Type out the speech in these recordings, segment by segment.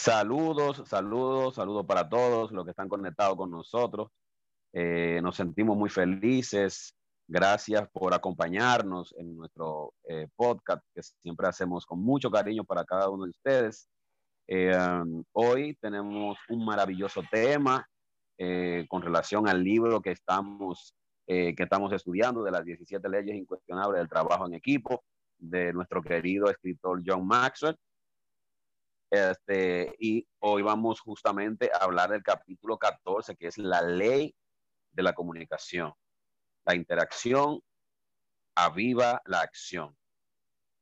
Saludos, saludos, saludos para todos los que están conectados con nosotros. Eh, nos sentimos muy felices. Gracias por acompañarnos en nuestro eh, podcast que siempre hacemos con mucho cariño para cada uno de ustedes. Eh, um, hoy tenemos un maravilloso tema con relación al libro que estamos, que estamos estudiando de las 17 leyes incuestionables del trabajo en equipo de nuestro querido escritor John Maxwell. Este, y hoy vamos justamente a hablar del capítulo 14, que es la ley de la comunicación. La interacción aviva la acción.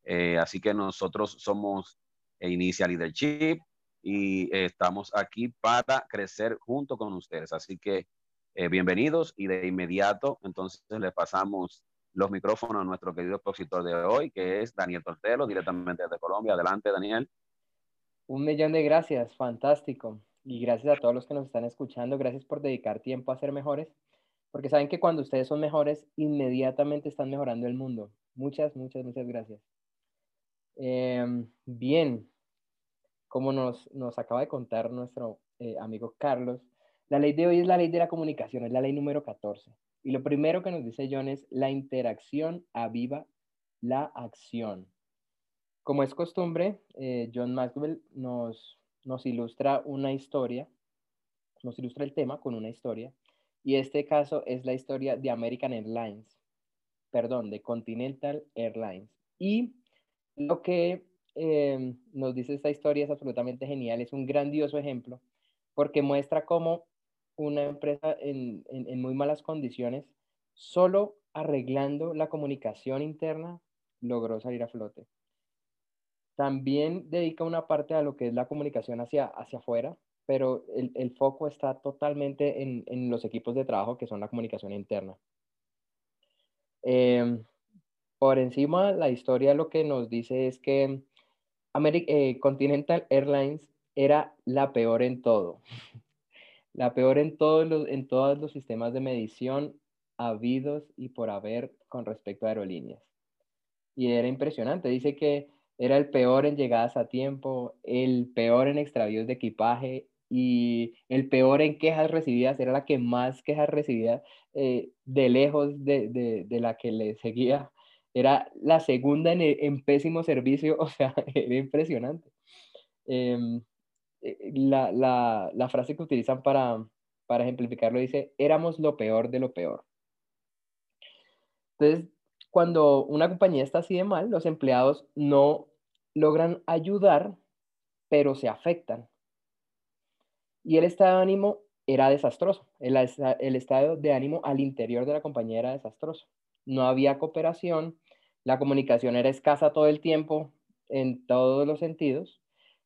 Eh, así que nosotros somos Initial Leadership y estamos aquí para crecer junto con ustedes. Así que eh, bienvenidos y de inmediato entonces le pasamos los micrófonos a nuestro querido expositor de hoy, que es Daniel Tortelo, directamente desde Colombia. Adelante, Daniel. Un millón de gracias, fantástico. Y gracias a todos los que nos están escuchando. Gracias por dedicar tiempo a ser mejores, porque saben que cuando ustedes son mejores, inmediatamente están mejorando el mundo. Muchas, muchas, muchas gracias. Em, bien, como nos, nos, acaba de contar nuestro eh, amigo Carlos, la ley de hoy es la ley de la comunicación, es la ley número 14. Y lo primero que nos dice John es la interacción aviva la acción. Como es costumbre, eh, John Maxwell nos, nos ilustra una historia, nos ilustra el tema con una historia, y este caso es la historia de American Airlines, perdón, de Continental Airlines. Y lo que em, nos dice esta historia es absolutamente genial, es un grandioso ejemplo, porque muestra cómo una empresa en, en muy malas condiciones, solo arreglando la comunicación interna, logró salir a flote. También dedica una parte a lo que es la comunicación hacia, hacia afuera, pero el, foco está totalmente en, los equipos de trabajo que son la comunicación interna. Em, por encima, la historia lo que nos dice es que eh, Continental Airlines era la peor en todo. la peor en, todos los, en todos los sistemas de medición habidos y por haber con respecto a aerolíneas. Y era impresionante. Dice que era el peor en llegadas a tiempo, el peor en extravíos de equipaje y el peor en quejas recibidas. Era la que más quejas recibía eh, de lejos de, la que le seguía. Era la segunda en, pésimo servicio, o sea, era impresionante. Em, eh, la, frase que utilizan para, para ejemplificarlo dice, éramos lo peor de lo peor. Entonces, cuando una compañía está así de mal, los empleados no logran ayudar, pero se afectan. Y el estado de ánimo era desastroso. El, estado de ánimo al interior de la compañía era desastroso. No había cooperación, la comunicación era escasa todo el tiempo, en todos los sentidos.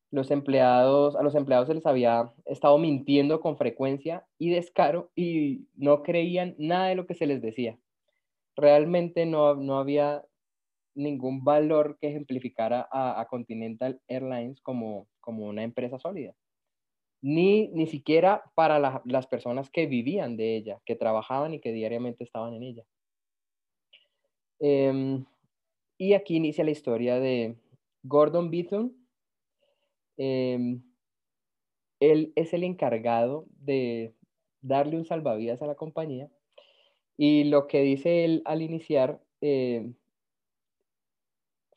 Los empleados, a los empleados se les había estado mintiendo con frecuencia y descaro y no creían nada de lo que se les decía realmente no, no había ningún valor que ejemplificara a, Continental Airlines como, como una empresa sólida. Ni, ni siquiera para las personas que vivían de ella, que trabajaban y que diariamente estaban en ella. Em, y aquí inicia la historia de Gordon Beaton. Em, él es el encargado de darle un salvavidas a la compañía y lo que dice él al iniciar eh,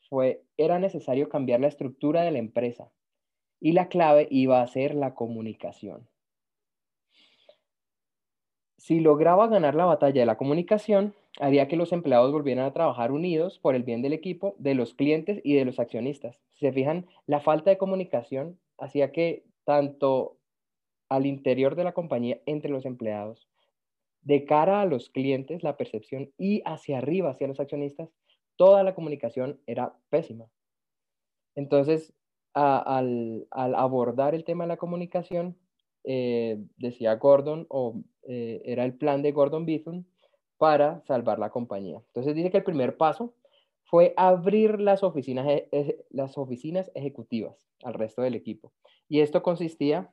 fue, era necesario cambiar la estructura de la empresa y la clave iba a ser la comunicación. Si lograba ganar la batalla de la comunicación, haría que los empleados volvieran a trabajar unidos por el bien del equipo, de los clientes y de los accionistas. Si se fijan, la falta de comunicación hacía que tanto al interior de la compañía entre los empleados de cara a los clientes, la percepción y hacia arriba, hacia los accionistas, toda la comunicación era pésima. Entonces, al, abordar el tema de la comunicación, eh, decía Gordon, o eh, era el plan de Gordon Bithorn para salvar la compañía. Entonces dice que el primer paso fue abrir las oficinas, las oficinas ejecutivas al resto del equipo. Y esto consistía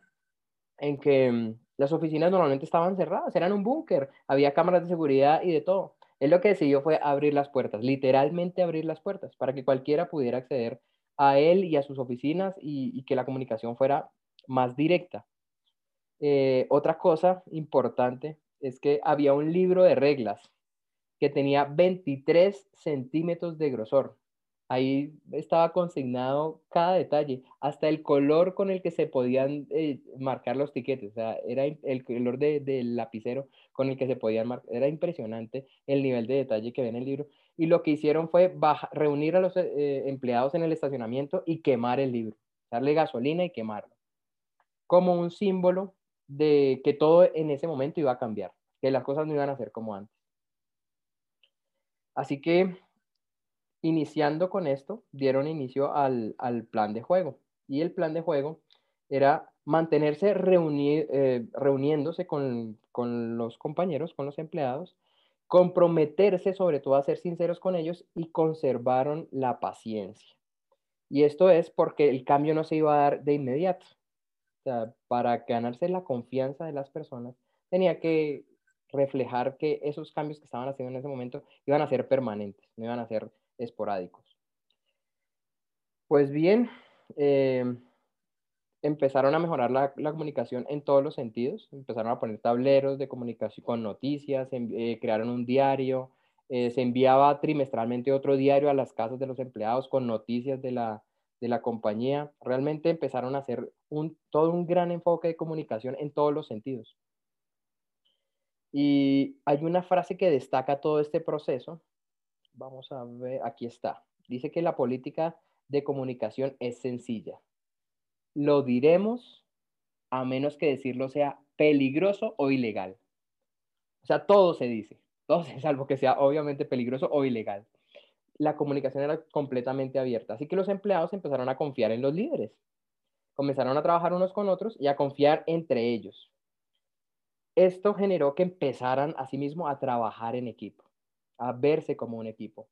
en que mm, las oficinas normalmente estaban cerradas, eran un búnker, había cámaras de seguridad y de todo. Él lo que decidió fue abrir las puertas, literalmente abrir las puertas, para que cualquiera pudiera acceder a él y a sus oficinas y, que la comunicación fuera más directa. Eh, otra cosa importante es que había un libro de reglas que tenía 23 centímetros de grosor. Ahí estaba consignado cada detalle, hasta el color con el que se podían eh, marcar los tiquetes. O sea, era el color del lapicero con el que se podían marcar. Era impresionante el nivel de detalle que ve en el libro. Y lo que hicieron fue reunir a los eh, empleados en el estacionamiento y quemar el libro, darle gasolina y quemarlo. Como un símbolo de que todo en ese momento iba a cambiar, que las cosas no iban a ser como antes. Así que, iniciando con esto, dieron inicio al, plan de juego. Y el plan de juego era mantenerse eh, reuniéndose con, los compañeros, con los empleados, comprometerse sobre todo a ser sinceros con ellos y conservaron la paciencia. Y esto es porque el cambio no se iba a dar de inmediato. O sea, para ganarse la confianza de las personas, tenía que reflejar que esos cambios que estaban haciendo en ese momento iban a ser permanentes, no iban a ser esporádicos. Pues bien, eh, empezaron a mejorar la, comunicación en todos los sentidos, empezaron a poner tableros de comunicación con noticias, eh, crearon un diario, eh, se enviaba trimestralmente otro diario a las casas de los empleados con noticias de la, de la compañía. Realmente empezaron a hacer un, todo un gran enfoque de comunicación en todos los sentidos. Y hay una frase que destaca todo este proceso. Vamos a ver, aquí está. Dice que la política de comunicación es sencilla. Lo diremos a menos que decirlo sea peligroso o ilegal. O sea, todo se dice, todo salvo que sea obviamente peligroso o ilegal. La comunicación era completamente abierta, así que los empleados empezaron a confiar en los líderes. Comenzaron a trabajar unos con otros y a confiar entre ellos. Esto generó que empezaran asimismo a trabajar en equipo, a verse como un equipo.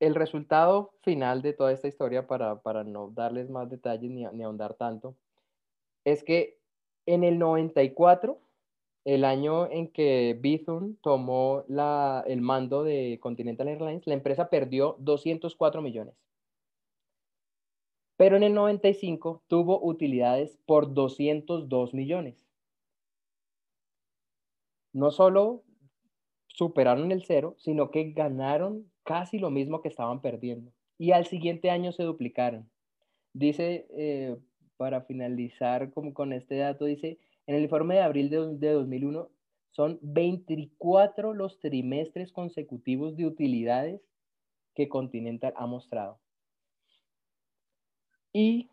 El resultado final de toda esta historia, para, no darles más detalles ni, ni ahondar tanto, es que en el 94, el año en que Bithorn tomó el mando de Continental Airlines, la empresa perdió 204 millones pero en el 95 tuvo utilidades por 202 millones. No solo superaron el cero, sino que ganaron casi lo mismo que estaban perdiendo. Y al siguiente año se duplicaron. Dice, eh, para finalizar con, con este dato, dice, en el informe de abril de, de 2001, son 24 los trimestres consecutivos de utilidades que Continental ha mostrado. Y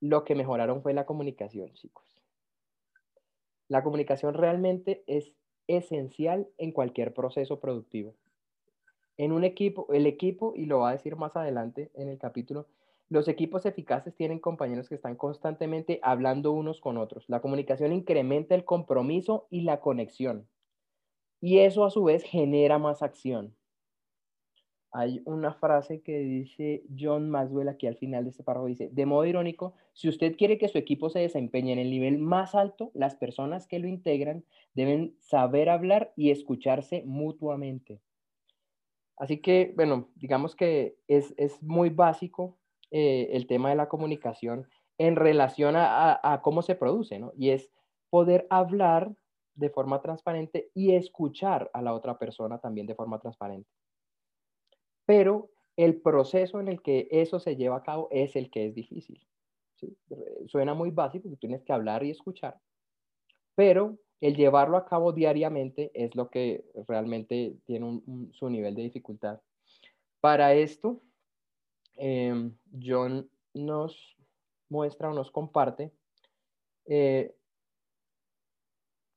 lo que mejoraron fue la comunicación, chicos. La comunicación realmente es esencial en cualquier proceso productivo. En un equipo, el equipo, y lo va a decir más adelante en el capítulo, los equipos eficaces tienen compañeros que están constantemente hablando unos con otros. La comunicación incrementa el compromiso y la conexión. Y eso a su vez genera más acción hay una frase que dice John Maxwell aquí al final de este párrafo, dice, de modo irónico, si usted quiere que su equipo se desempeñe en el nivel más alto, las personas que lo integran deben saber hablar y escucharse mutuamente. Así que, bueno, digamos que es, muy básico eh, el tema de la comunicación en relación a, a cómo se produce, ¿no? Y es poder hablar de forma transparente y escuchar a la otra persona también de forma transparente pero el proceso en el que eso se lleva a cabo es el que es difícil. Suena muy básico, tienes que hablar y escuchar, pero el llevarlo a cabo diariamente es lo que realmente tiene su nivel de dificultad. Para esto, em, John nos muestra o nos comparte eh,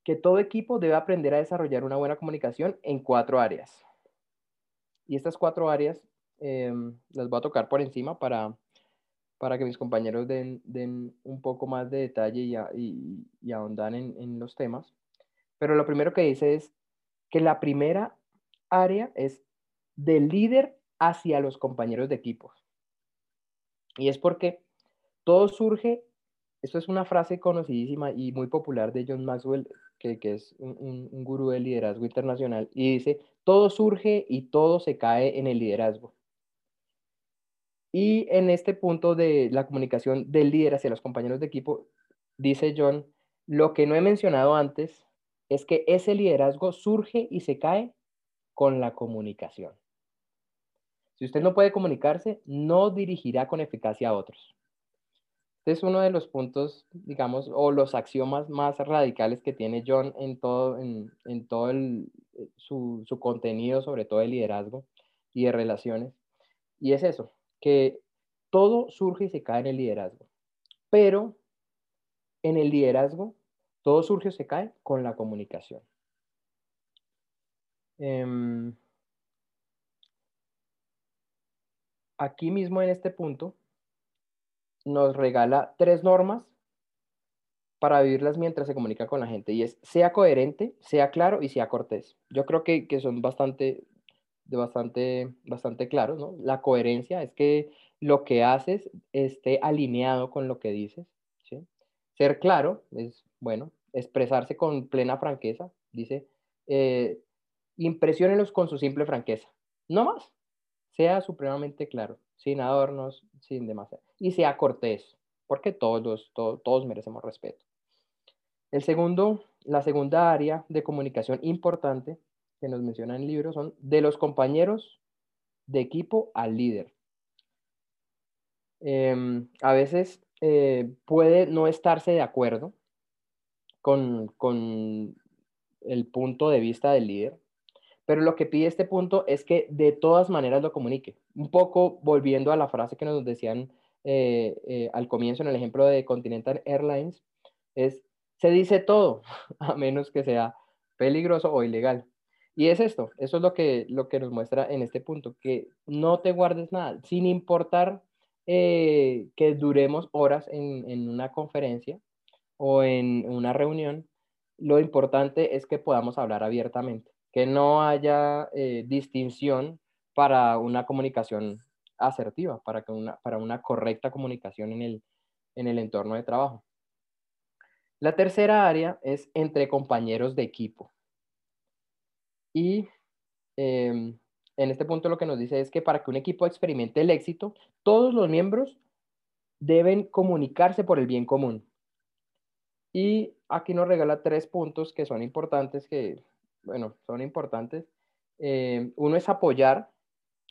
que todo equipo debe aprender a desarrollar una buena comunicación en cuatro áreas. Y estas cuatro áreas Em, las voy a tocar por encima para, para que mis compañeros den, den un poco más de detalle y, y ahondan en, en los temas. Pero lo primero que dice es que la primera área es del líder hacia los compañeros de equipos. Y es porque todo surge, esto es una frase conocidísima y muy popular de John Maxwell, que, es un, un, gurú del liderazgo internacional, y dice, todo surge y todo se cae en el liderazgo. Y en este punto de la comunicación del líder hacia los compañeros de equipo, dice John, lo que no he mencionado antes es que ese liderazgo surge y se cae con la comunicación. Si usted no puede comunicarse, no dirigirá con eficacia a otros. Este es uno de los puntos, digamos, o los axiomas más radicales que tiene John en todo, en, en todo el, eh, su, su contenido, sobre todo de liderazgo y de relaciones. Y es eso, que todo surge y se cae en el liderazgo. Pero en el liderazgo, todo surge y se cae con la comunicación. Eh, aquí mismo en este punto nos regala tres normas para vivirlas mientras se comunica con la gente y es sea coherente, sea claro y sea cortés. Yo creo que, que son bastante, bastante, bastante claros, ¿no? La coherencia es que lo que haces esté alineado con lo que dices. Ser claro es, bueno, expresarse con plena franqueza, dice, eh, con su simple franqueza, no más, sea supremamente claro, sin adornos, sin demasiado, y sea cortés, porque todos, todos, todos merecemos respeto. El segundo, la segunda área de comunicación importante que nos menciona en el libro son de los compañeros de equipo al líder. Eh, a veces eh, puede no estarse de acuerdo con, con el punto de vista del líder, pero lo que pide este punto es que de todas maneras lo comunique. Un poco volviendo a la frase que nos decían eh, eh, al comienzo en el ejemplo de Continental Airlines, es, se dice todo, a menos que sea peligroso o ilegal. Y es esto, eso es lo que, lo que nos muestra en este punto, que no te guardes nada, sin importar eh, que duremos horas en, en una conferencia o en una reunión, lo importante es que podamos hablar abiertamente que no haya distinción para una comunicación asertiva, para, que una, para una correcta comunicación en el, en el entorno de trabajo. La tercera área es entre compañeros de equipo. Y eh, en este punto lo que nos dice es que para que un equipo experimente el éxito, todos los miembros deben comunicarse por el bien común. Y aquí nos regala tres puntos que son importantes que bueno, son importantes. Eh, uno es apoyar,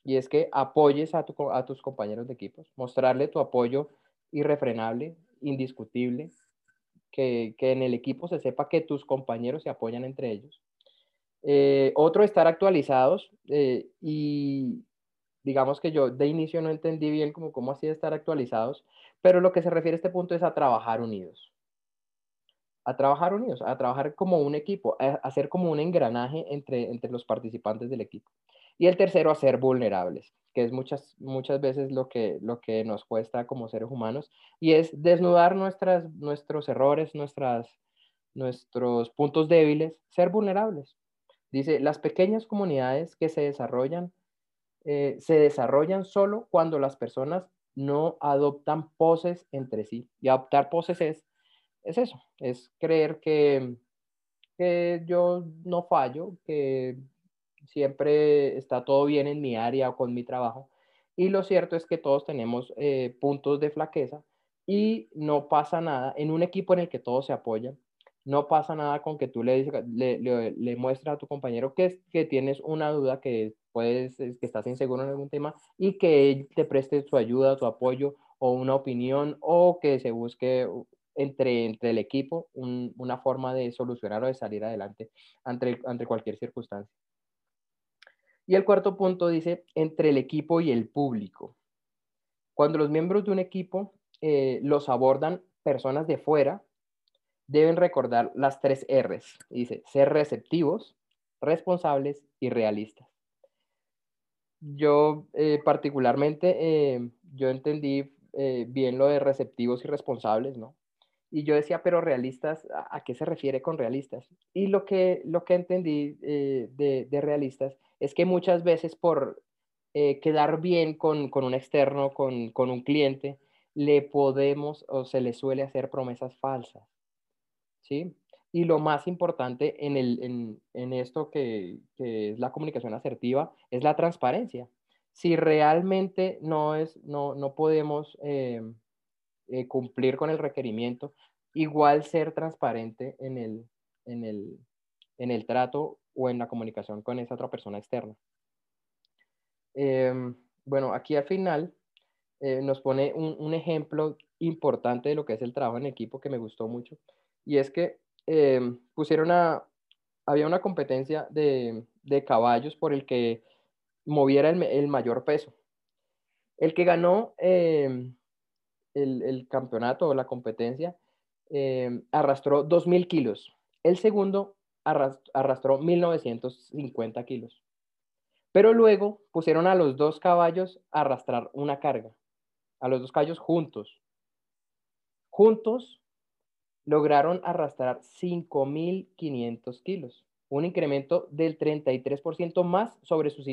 y es que apoyes a, a tus compañeros de equipos, mostrarle tu apoyo irrefrenable, indiscutible, que, que, en el equipo se sepa que tus compañeros se apoyan entre ellos. Eh, otro, estar actualizados eh, y digamos que yo de inicio no entendí bien cómo, cómo hacía estar actualizados, pero lo que se refiere a este punto es a trabajar unidos a trabajar unidos, a trabajar como un equipo, a hacer como un engranaje entre, entre los participantes del equipo. Y el tercero, a ser vulnerables, que es muchas, muchas veces lo que, lo que nos cuesta como seres humanos, y es desnudar nuestras, nuestros errores, nuestras, nuestros puntos débiles, ser vulnerables. Dice, las pequeñas comunidades que se desarrollan, eh, se desarrollan solo cuando las personas no adoptan poses entre sí. Y adoptar poses es es eso, es creer que, que yo no fallo, que siempre está todo bien en mi área o con mi trabajo. Y lo cierto es que todos tenemos eh, puntos de flaqueza y no pasa nada en un equipo en el que todos se apoyan. No pasa nada con que tú le, le, le, le muestres a tu compañero que, que tienes una duda, que, puedes, que estás inseguro en algún tema y que él te preste su ayuda, tu apoyo o una opinión o que se busque entre, entre el equipo una forma de solucionar o de salir adelante ante, ante cualquier circunstancia. Y el cuarto punto dice, entre el equipo y el público. Cuando los miembros de un equipo eh, los abordan personas de fuera, deben recordar las tres R's. Dice, ser receptivos, responsables y realistas. yo eh, particularmente, eh, yo entendí bien lo de receptivos y responsables, ¿no? Y yo decía, pero realistas, ¿a, qué se refiere con realistas? Y lo que, lo que entendí de, de, realistas es que muchas veces por quedar bien con, con, un externo, con, con un cliente, le podemos o se le suele hacer promesas falsas, ¿sí? Y lo más importante en, el, en, esto que, es la comunicación asertiva es la transparencia. Si realmente no, es, no, no podemos eh, eh, cumplir con el requerimiento, igual ser transparente en el, en, el, en el trato o en la comunicación con esa otra persona externa. Em, bueno, aquí al final eh, nos pone un, ejemplo importante de lo que es el trabajo en equipo que me gustó mucho. Y es que Em, pusieron a, había una competencia de, caballos por el que moviera el, mayor peso. El que ganó em, el, campeonato o la competencia arrastró 2.000 kilos. El segundo arrastró 1.950 kilos. Pero luego pusieron a los dos caballos a arrastrar una carga, a los dos caballos juntos. Juntos lograron arrastrar 5.500 kilos, un incremento del 33% más sobre sus,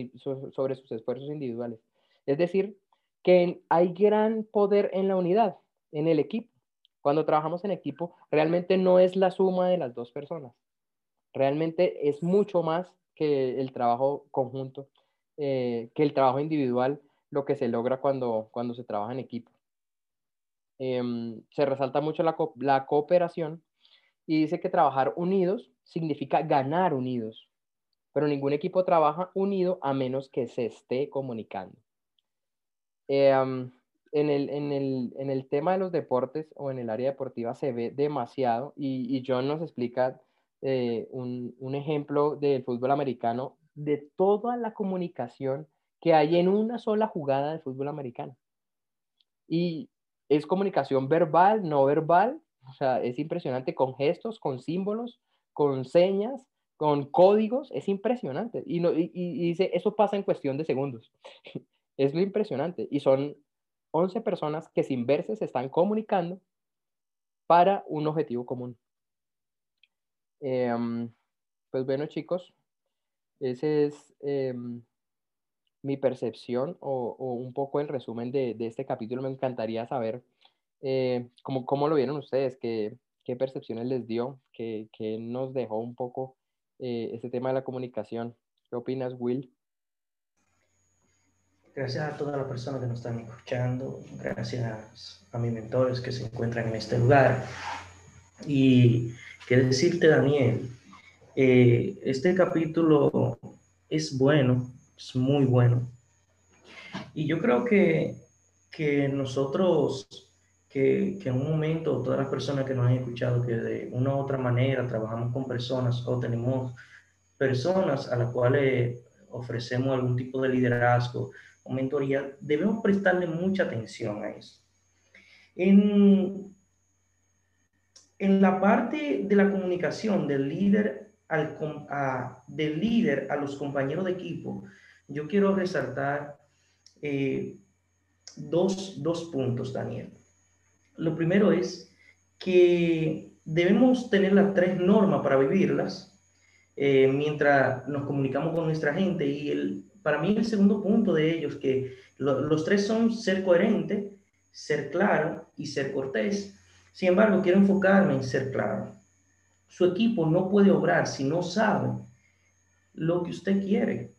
sobre sus esfuerzos individuales. Es decir, que hay gran poder en la unidad, en el equipo. Cuando trabajamos en equipo, realmente no es la suma de las dos personas. Realmente es mucho más que el trabajo conjunto, eh, que el trabajo individual, lo que se logra cuando, cuando se trabaja en equipo. Em, se resalta mucho la, cooperación y dice que trabajar unidos significa ganar unidos, pero ningún equipo trabaja unido a menos que se esté comunicando. Em, en, el, en, el, en, el, tema de los deportes o en el área deportiva se ve demasiado y, y John nos explica eh, un, un, ejemplo del fútbol americano de toda la comunicación que hay en una sola jugada de fútbol americano. Y es comunicación verbal, no verbal, o sea, es impresionante con gestos, con símbolos, con señas, con códigos, es impresionante. Y, dice, eso pasa en cuestión de segundos. es lo impresionante. Y son 11 personas que sin verse se están comunicando para un objetivo común. Em, pues bueno, chicos, ese es em, mi percepción o, un poco el resumen de, este capítulo. Me encantaría saber eh, cómo, cómo, lo vieron ustedes, qué, qué percepciones les dio, qué, qué nos dejó un poco eh, este tema de la comunicación. ¿Qué opinas, Will? Gracias a todas las personas que nos están escuchando, gracias a mis mentores que se encuentran en este lugar. Y qué decirte, Daniel, eh, este capítulo es bueno es muy bueno. Y yo creo que, que nosotros, que, que, en un momento, todas las personas que nos han escuchado, que de una u otra manera trabajamos con personas o tenemos personas a las cuales ofrecemos algún tipo de liderazgo o mentoría, debemos prestarle mucha atención a eso. En, en la parte de la comunicación del líder al, del líder a los compañeros de equipo, yo quiero resaltar eh, dos, puntos, Daniel. Lo primero es que debemos tener las tres normas para vivirlas eh, mientras nos comunicamos con nuestra gente. Y el, para mí el segundo punto de ellos, que los tres son ser coherente, ser claro y ser cortés. Sin embargo, quiero enfocarme en ser claro. Su equipo no puede obrar si no sabe lo que usted quiere.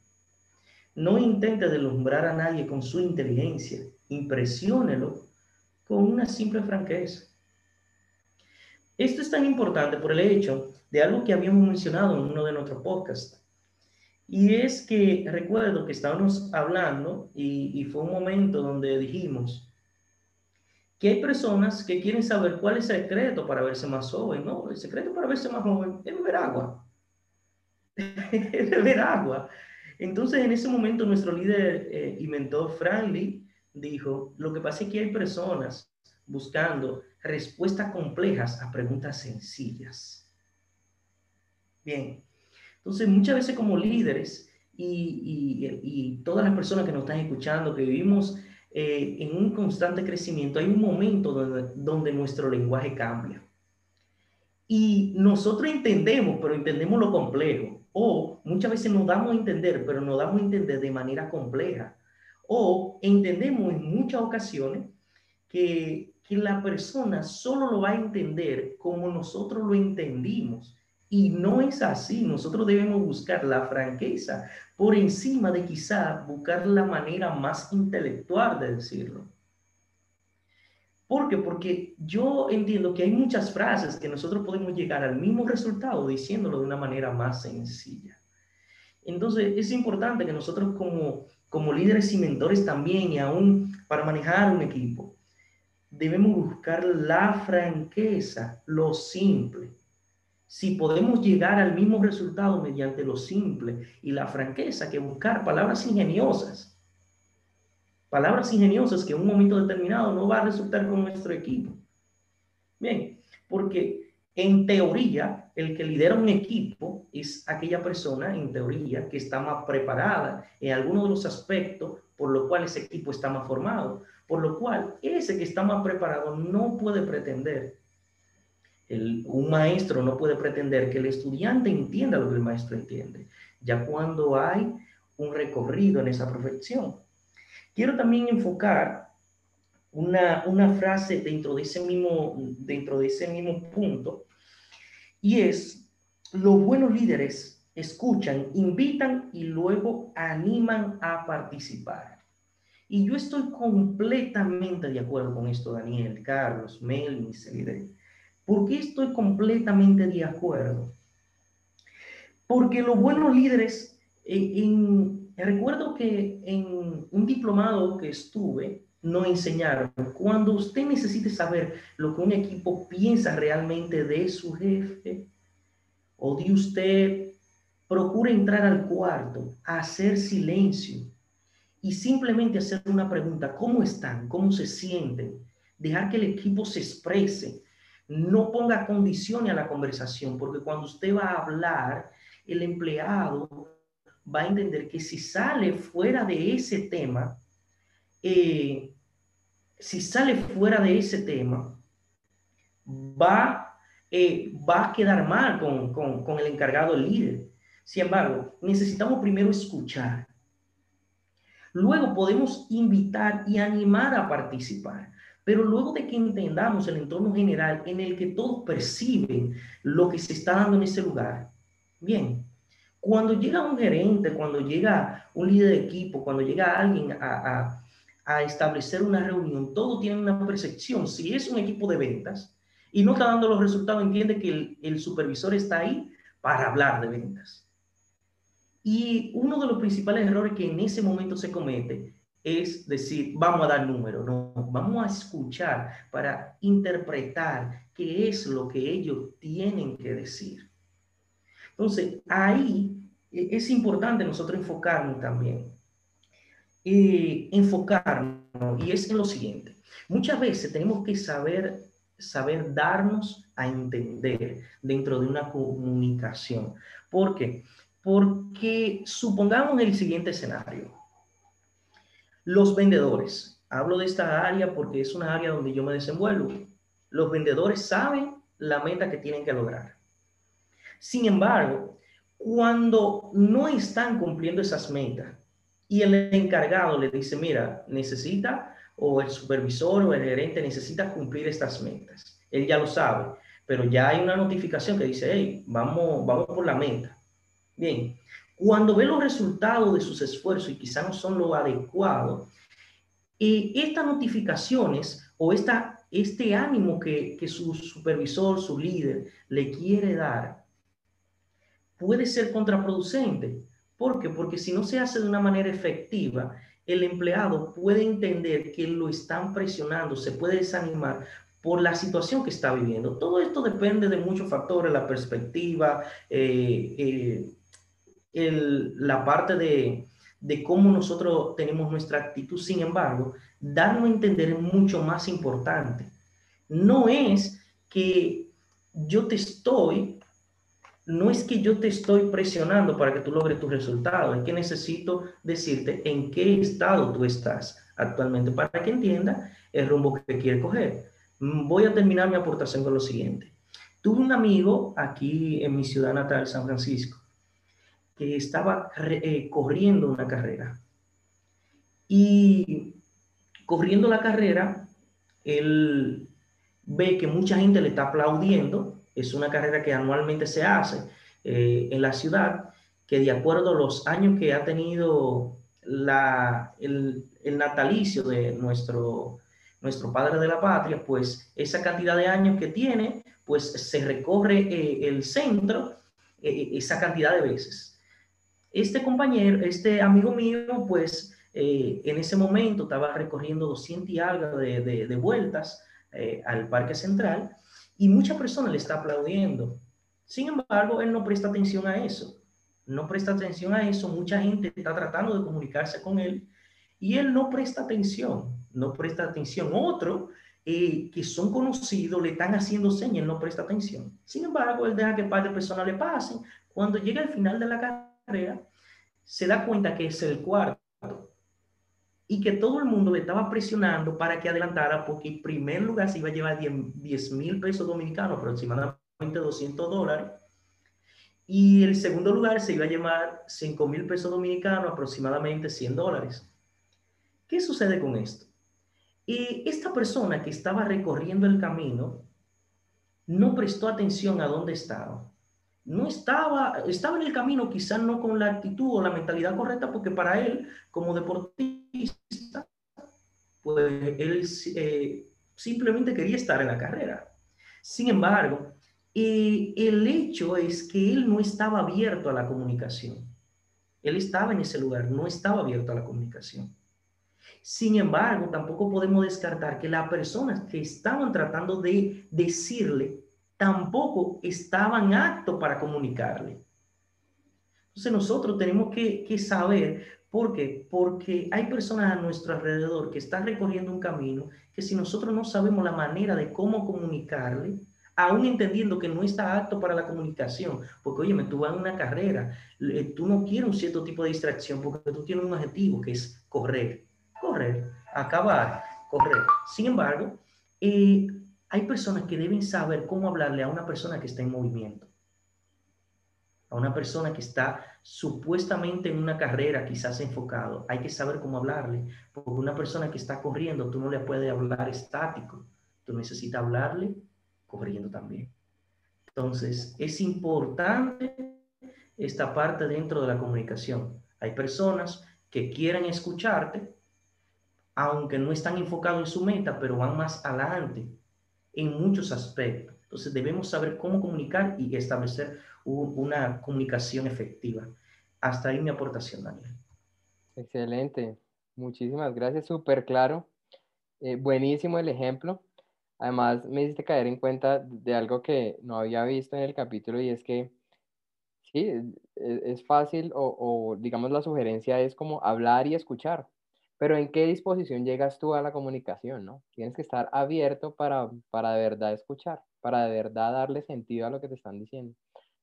No intente deslumbrar a nadie con su inteligencia. Impresiónelo con una simple franqueza. Esto es tan importante por el hecho de algo que habíamos mencionado en uno de nuestros podcasts. Y es que recuerdo que estábamos hablando y, fue un momento donde dijimos que hay personas que quieren saber cuál es el secreto para verse más joven. No, el secreto para verse más joven es beber agua. es beber agua. Entonces, en ese momento, nuestro líder eh, y mentor, Franklin, dijo, lo que pasa es que hay personas buscando respuestas complejas a preguntas sencillas. Bien, entonces muchas veces como líderes y, todas las personas que nos están escuchando, que vivimos eh, en un constante crecimiento, hay un momento donde, donde nuestro lenguaje cambia. Y nosotros entendemos, pero entendemos lo complejo. O muchas veces nos damos a entender, pero nos damos a entender de manera compleja. O entendemos en muchas ocasiones que, que la persona solo lo va a entender como nosotros lo entendimos. Y no es así. Nosotros debemos buscar la franqueza por encima de quizá buscar la manera más intelectual de decirlo. ¿Por qué? Porque yo entiendo que hay muchas frases que nosotros podemos llegar al mismo resultado diciéndolo de una manera más sencilla. Entonces es importante que nosotros como, como líderes y mentores también, y aún para manejar un equipo, debemos buscar la franqueza, lo simple. Si podemos llegar al mismo resultado mediante lo simple y la franqueza que buscar palabras ingeniosas, palabras ingeniosas que en un momento determinado no va a resultar con nuestro equipo. Bien, porque en teoría, el que lidera un equipo es aquella persona, en teoría, que está más preparada en algunos de los aspectos por lo cual ese equipo está más formado. Por lo cual, ese que está más preparado no puede pretender, un maestro no puede pretender que el estudiante entienda lo que el maestro entiende, ya cuando hay un recorrido en esa profesión. Quiero también enfocar una, una frase dentro de, ese mismo, dentro de ese mismo punto, y es, los buenos líderes escuchan, invitan y luego animan a participar. Y yo estoy completamente de acuerdo con esto, Daniel, Carlos, Mel, Celide. ¿Por qué estoy completamente de acuerdo? Porque los buenos líderes, recuerdo que en un diplomado que estuve, nos enseñaron, cuando usted necesite saber lo que un equipo piensa realmente de su jefe o de usted, procure entrar al cuarto, hacer silencio y simplemente hacer una pregunta, ¿cómo están? ¿Cómo se sienten? Dejar que el equipo se exprese. No ponga condiciones a la conversación, porque cuando usted va a hablar, el empleado va a entender que si sale fuera de ese tema, eh, si sale fuera de ese tema, va, eh, va a quedar mal con, con, con el encargado, el líder. Sin embargo, necesitamos primero escuchar Luego podemos invitar y animar a participar. Pero luego de que entendamos el entorno general en el que todos perciben lo que se está dando en ese lugar, bien, cuando llega un gerente, cuando llega un líder de equipo, cuando llega alguien a, establecer una reunión, todo tiene una percepción. Si es un equipo de ventas y no está dando los resultados, entiende que el supervisor está ahí para hablar de ventas. Y uno de los principales errores que en ese momento se comete es decir, vamos a dar números, no, vamos a escuchar para interpretar qué es lo que ellos tienen que decir. Entonces, ahí e, es importante nosotros enfocarnos también. Eh, enfocarnos, y es en lo siguiente. Muchas veces tenemos que saber, saber darnos a entender dentro de una comunicación. ¿Por qué? Porque supongamos el siguiente escenario. Los vendedores, hablo de esta área porque es una área donde yo me desenvuelvo. Los vendedores saben la meta que tienen que lograr. Sin embargo, cuando no están cumpliendo esas metas y el encargado le dice, mira, necesita, o el supervisor o el gerente necesita cumplir estas metas. Él ya lo sabe, pero ya hay una notificación que dice, hey, vamos, vamos por la meta. Bien, cuando ve los resultados de sus esfuerzos y quizá no son lo adecuado, eh, estas notificaciones o esta, este ánimo que, que su supervisor, su líder le quiere dar, puede ser contraproducente. ¿Por qué? Porque si no se hace de una manera efectiva, el empleado puede entender que lo están presionando, se puede desanimar por la situación que está viviendo. Todo esto depende de muchos factores, la perspectiva, eh, eh, la parte de, de cómo nosotros tenemos nuestra actitud. Sin embargo, darnos a entender es mucho más importante. No es que yo te estoy no es que yo te estoy presionando para que tú logres tu resultado, es que necesito decirte en qué estado tú estás actualmente para que entienda el rumbo que quiere coger. Voy a terminar mi aportación con lo siguiente. Tuve un amigo aquí en mi ciudad natal, San Francisco, que estaba eh, corriendo una carrera. Y corriendo la carrera, él ve que mucha gente le está aplaudiendo. Es una carrera que anualmente se hace eh, en la ciudad, que de acuerdo a los años que ha tenido la, el, natalicio de nuestro, nuestro padre de la patria, pues esa cantidad de años que tiene, pues se recorre eh, el centro esa cantidad de veces. Este compañero, este amigo mío, pues eh, en ese momento estaba recorriendo 200 y algo de, de, vueltas al Parque Central y muchas personas le está aplaudiendo. Sin embargo, él no presta atención a eso. No presta atención a eso. Mucha gente está tratando de comunicarse con él y él no presta atención. No presta atención. Otro eh, que son conocidos le están haciendo señas, no presta atención. Sin embargo, él deja que par de personas le pasen. Cuando llega al final de la se da cuenta que es el cuarto y que todo el mundo le estaba presionando para que adelantara porque en primer lugar se iba a llevar 10 mil pesos dominicanos, aproximadamente 200 dólares. Y el segundo lugar se iba a llevar 5 mil pesos dominicanos, aproximadamente 100 dólares. ¿Qué sucede con esto? Y esta persona que estaba recorriendo el camino no prestó atención a dónde estaba. No estaba, estaba en el camino quizás no con la actitud o la mentalidad correcta, porque para él, como deportista, pues él eh, simplemente quería estar en la carrera. Sin embargo, el hecho es que él no estaba abierto a la comunicación. Él estaba en ese lugar, no estaba abierto a la comunicación. Sin embargo, tampoco podemos descartar que las personas que estaban tratando de decirle tampoco estaban aptos para comunicarle. Entonces nosotros tenemos que, que saber por qué. Porque hay personas a nuestro alrededor que están recorriendo un camino que si nosotros no sabemos la manera de cómo comunicarle, aún entendiendo que no está apto para la comunicación, porque oye, tú vas en una carrera, tú no quieres un cierto tipo de distracción porque tú tienes un objetivo que es correr correr, acabar, correr. Sin embargo, eh, hay personas que deben saber cómo hablarle a una persona que está en movimiento, a una persona que está supuestamente en una carrera quizás enfocado. Hay que saber cómo hablarle, porque una persona que está corriendo, tú no le puedes hablar estático, tú necesitas hablarle corriendo también. Entonces, es importante esta parte dentro de la comunicación. Hay personas que quieren escucharte, aunque no están enfocados en su meta, pero van más adelante en muchos aspectos. Entonces debemos saber cómo comunicar y establecer una comunicación efectiva. Hasta ahí mi aportación, Daniel. Excelente. Muchísimas gracias. Súper claro. Eh, buenísimo el ejemplo. Además, me hiciste caer en cuenta de algo que no había visto en el capítulo y es que sí, es, fácil o, o digamos la sugerencia es como hablar y escuchar pero ¿en qué disposición llegas tú a la comunicación, no? Tienes que estar abierto para, para de verdad escuchar, para de verdad darle sentido a lo que te están diciendo.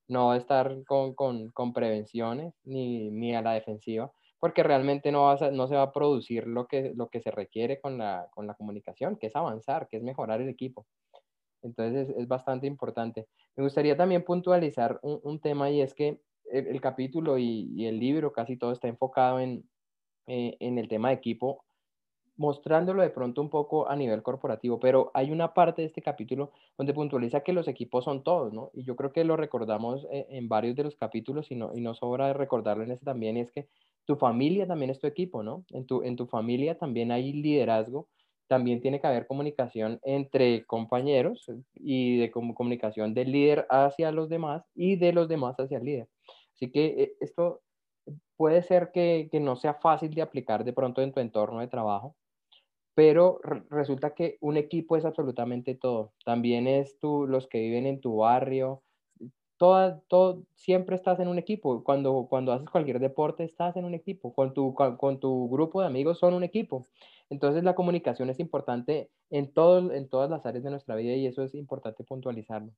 No estar con, con, con prevenciones ni, ni, a la defensiva, porque realmente no, vas no se va a producir lo que, lo que se requiere con la, con la comunicación, que es avanzar, que es mejorar el equipo. Entonces es, bastante importante. Me gustaría también puntualizar un, un tema y es que el, el capítulo y, y el libro casi todo está enfocado en, eh, en el tema de equipo, mostrándolo de pronto un poco a nivel corporativo, pero hay una parte de este capítulo donde puntualiza que los equipos son todos, ¿no? Y yo creo que lo recordamos eh, en varios de los capítulos y no, y no sobra recordarlo en este también, y es que tu familia también es tu equipo, ¿no? En tu, en tu familia también hay liderazgo, también tiene que haber comunicación entre compañeros y de comunicación del líder hacia los demás y de los demás hacia el líder. Así que eh, esto puede ser que, no sea fácil de aplicar de pronto en tu entorno de trabajo, pero resulta que un equipo es absolutamente todo. También es tú, los que viven en tu barrio, todo, todo, siempre estás en un equipo. Cuando, cuando haces cualquier deporte, estás en un equipo. Con tu, con, tu grupo de amigos son un equipo. Entonces la comunicación es importante en, todo, en todas las áreas de nuestra vida y eso es importante puntualizarlo.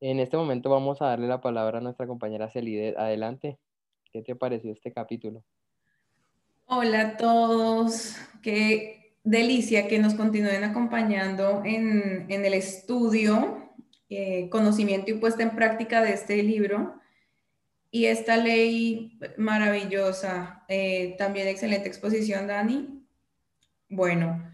En este momento vamos a darle la palabra a nuestra compañera Celide. Adelante. ¿Qué te pareció este capítulo? Hola a todos. Qué delicia que nos continúen acompañando en, el estudio, eh, conocimiento y puesta en práctica de este libro. Y esta ley maravillosa, eh, también excelente exposición, Dani. Bueno,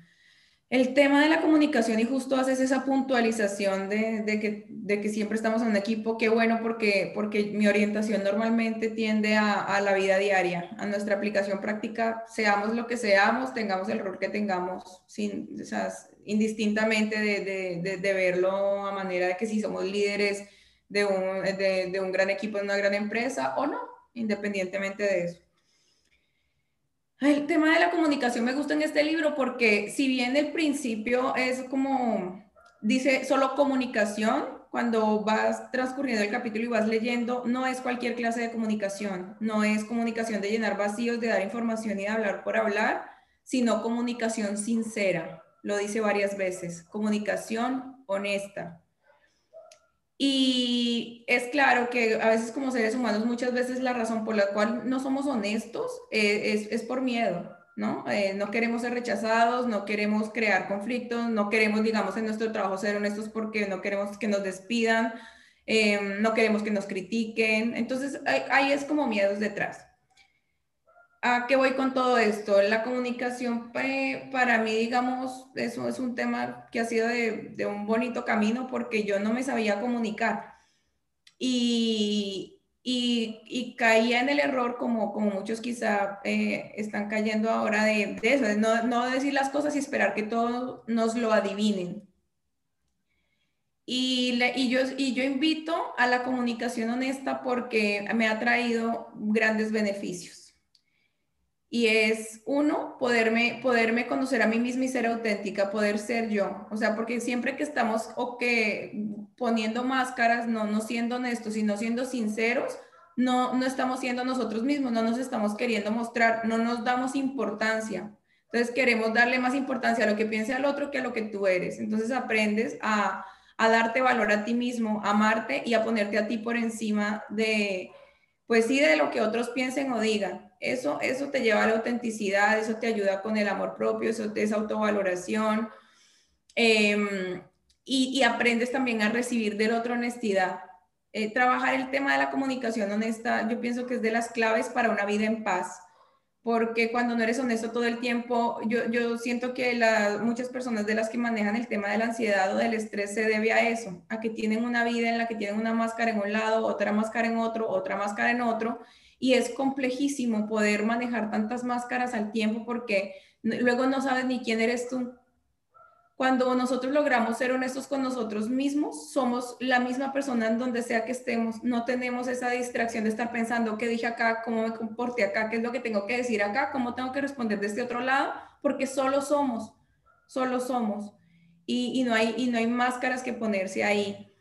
el tema de la comunicación y justo haces esa puntualización de, que, de, siempre estamos en un equipo, qué bueno porque, mi orientación normalmente tiende a, la vida diaria, a nuestra aplicación práctica, seamos lo que seamos, tengamos el rol que tengamos, sin, o sea, indistintamente de, de, de, verlo a manera de que si somos líderes de un, de un gran equipo en una gran empresa o no, independientemente de eso. El tema de la comunicación me gusta en este libro porque si bien el principio es como, dice solo comunicación, cuando vas transcurriendo el capítulo y vas leyendo, no es cualquier clase de comunicación, no es comunicación de llenar vacíos, de dar información y de hablar por hablar, sino comunicación sincera, lo dice varias veces, comunicación honesta, y es claro que a veces como seres humanos muchas veces la razón por la cual no somos honestos eh, es, es, por miedo, ¿no? Eh, no queremos ser rechazados, no queremos crear conflictos, no queremos, digamos, en nuestro trabajo ser honestos porque no queremos que nos despidan, eh, no queremos que nos critiquen. Entonces ahí es como miedos detrás. ¿A qué voy con todo esto? La comunicación para mí, digamos, eso es un tema que ha sido de, un bonito camino porque yo no me sabía comunicar. Y, y, caía en el error, como, como muchos quizá eh, están cayendo ahora de, eso, de no, decir las cosas y esperar que todos nos lo adivinen. Y, y, yo, y yo invito a la comunicación honesta porque me ha traído grandes beneficios y es uno, poderme, poderme conocer a mí misma y ser auténtica, poder ser yo. O sea, porque siempre que estamos o que poniendo máscaras, no, no siendo honestos, sino siendo sinceros, no, no estamos siendo nosotros mismos, no nos estamos queriendo mostrar, no nos damos importancia. Entonces queremos darle más importancia a lo que piense al otro que a lo que tú eres. Entonces aprendes a, a darte valor a ti mismo, amarte y a ponerte a ti por encima de, pues sí, de lo que otros piensen o digan eso, eso te lleva a la autenticidad, eso te ayuda con el amor propio, eso te es autovaloración. Em, y, aprendes también a recibir del otro honestidad. Eh, trabajar el tema de la comunicación honesta, yo pienso que es de las claves para una vida en paz, porque cuando no eres honesto todo el tiempo, yo, yo siento que muchas personas de las que manejan el tema de la ansiedad o del estrés se debe a eso, a que tienen una vida en la que tienen una máscara en un lado, otra máscara en otro, otra máscara en otro, y es complejísimo poder manejar tantas máscaras al tiempo porque luego no sabes ni quién eres tú. Cuando nosotros logramos ser honestos con nosotros mismos, somos la misma persona en donde sea que estemos. No tenemos esa distracción de estar pensando qué dije acá, cómo me comporté acá, qué es lo que tengo que decir acá, cómo tengo que responder de este otro lado, porque solo somos, solo somos. Y, y no, hay, y no hay máscaras que ponerse ahí.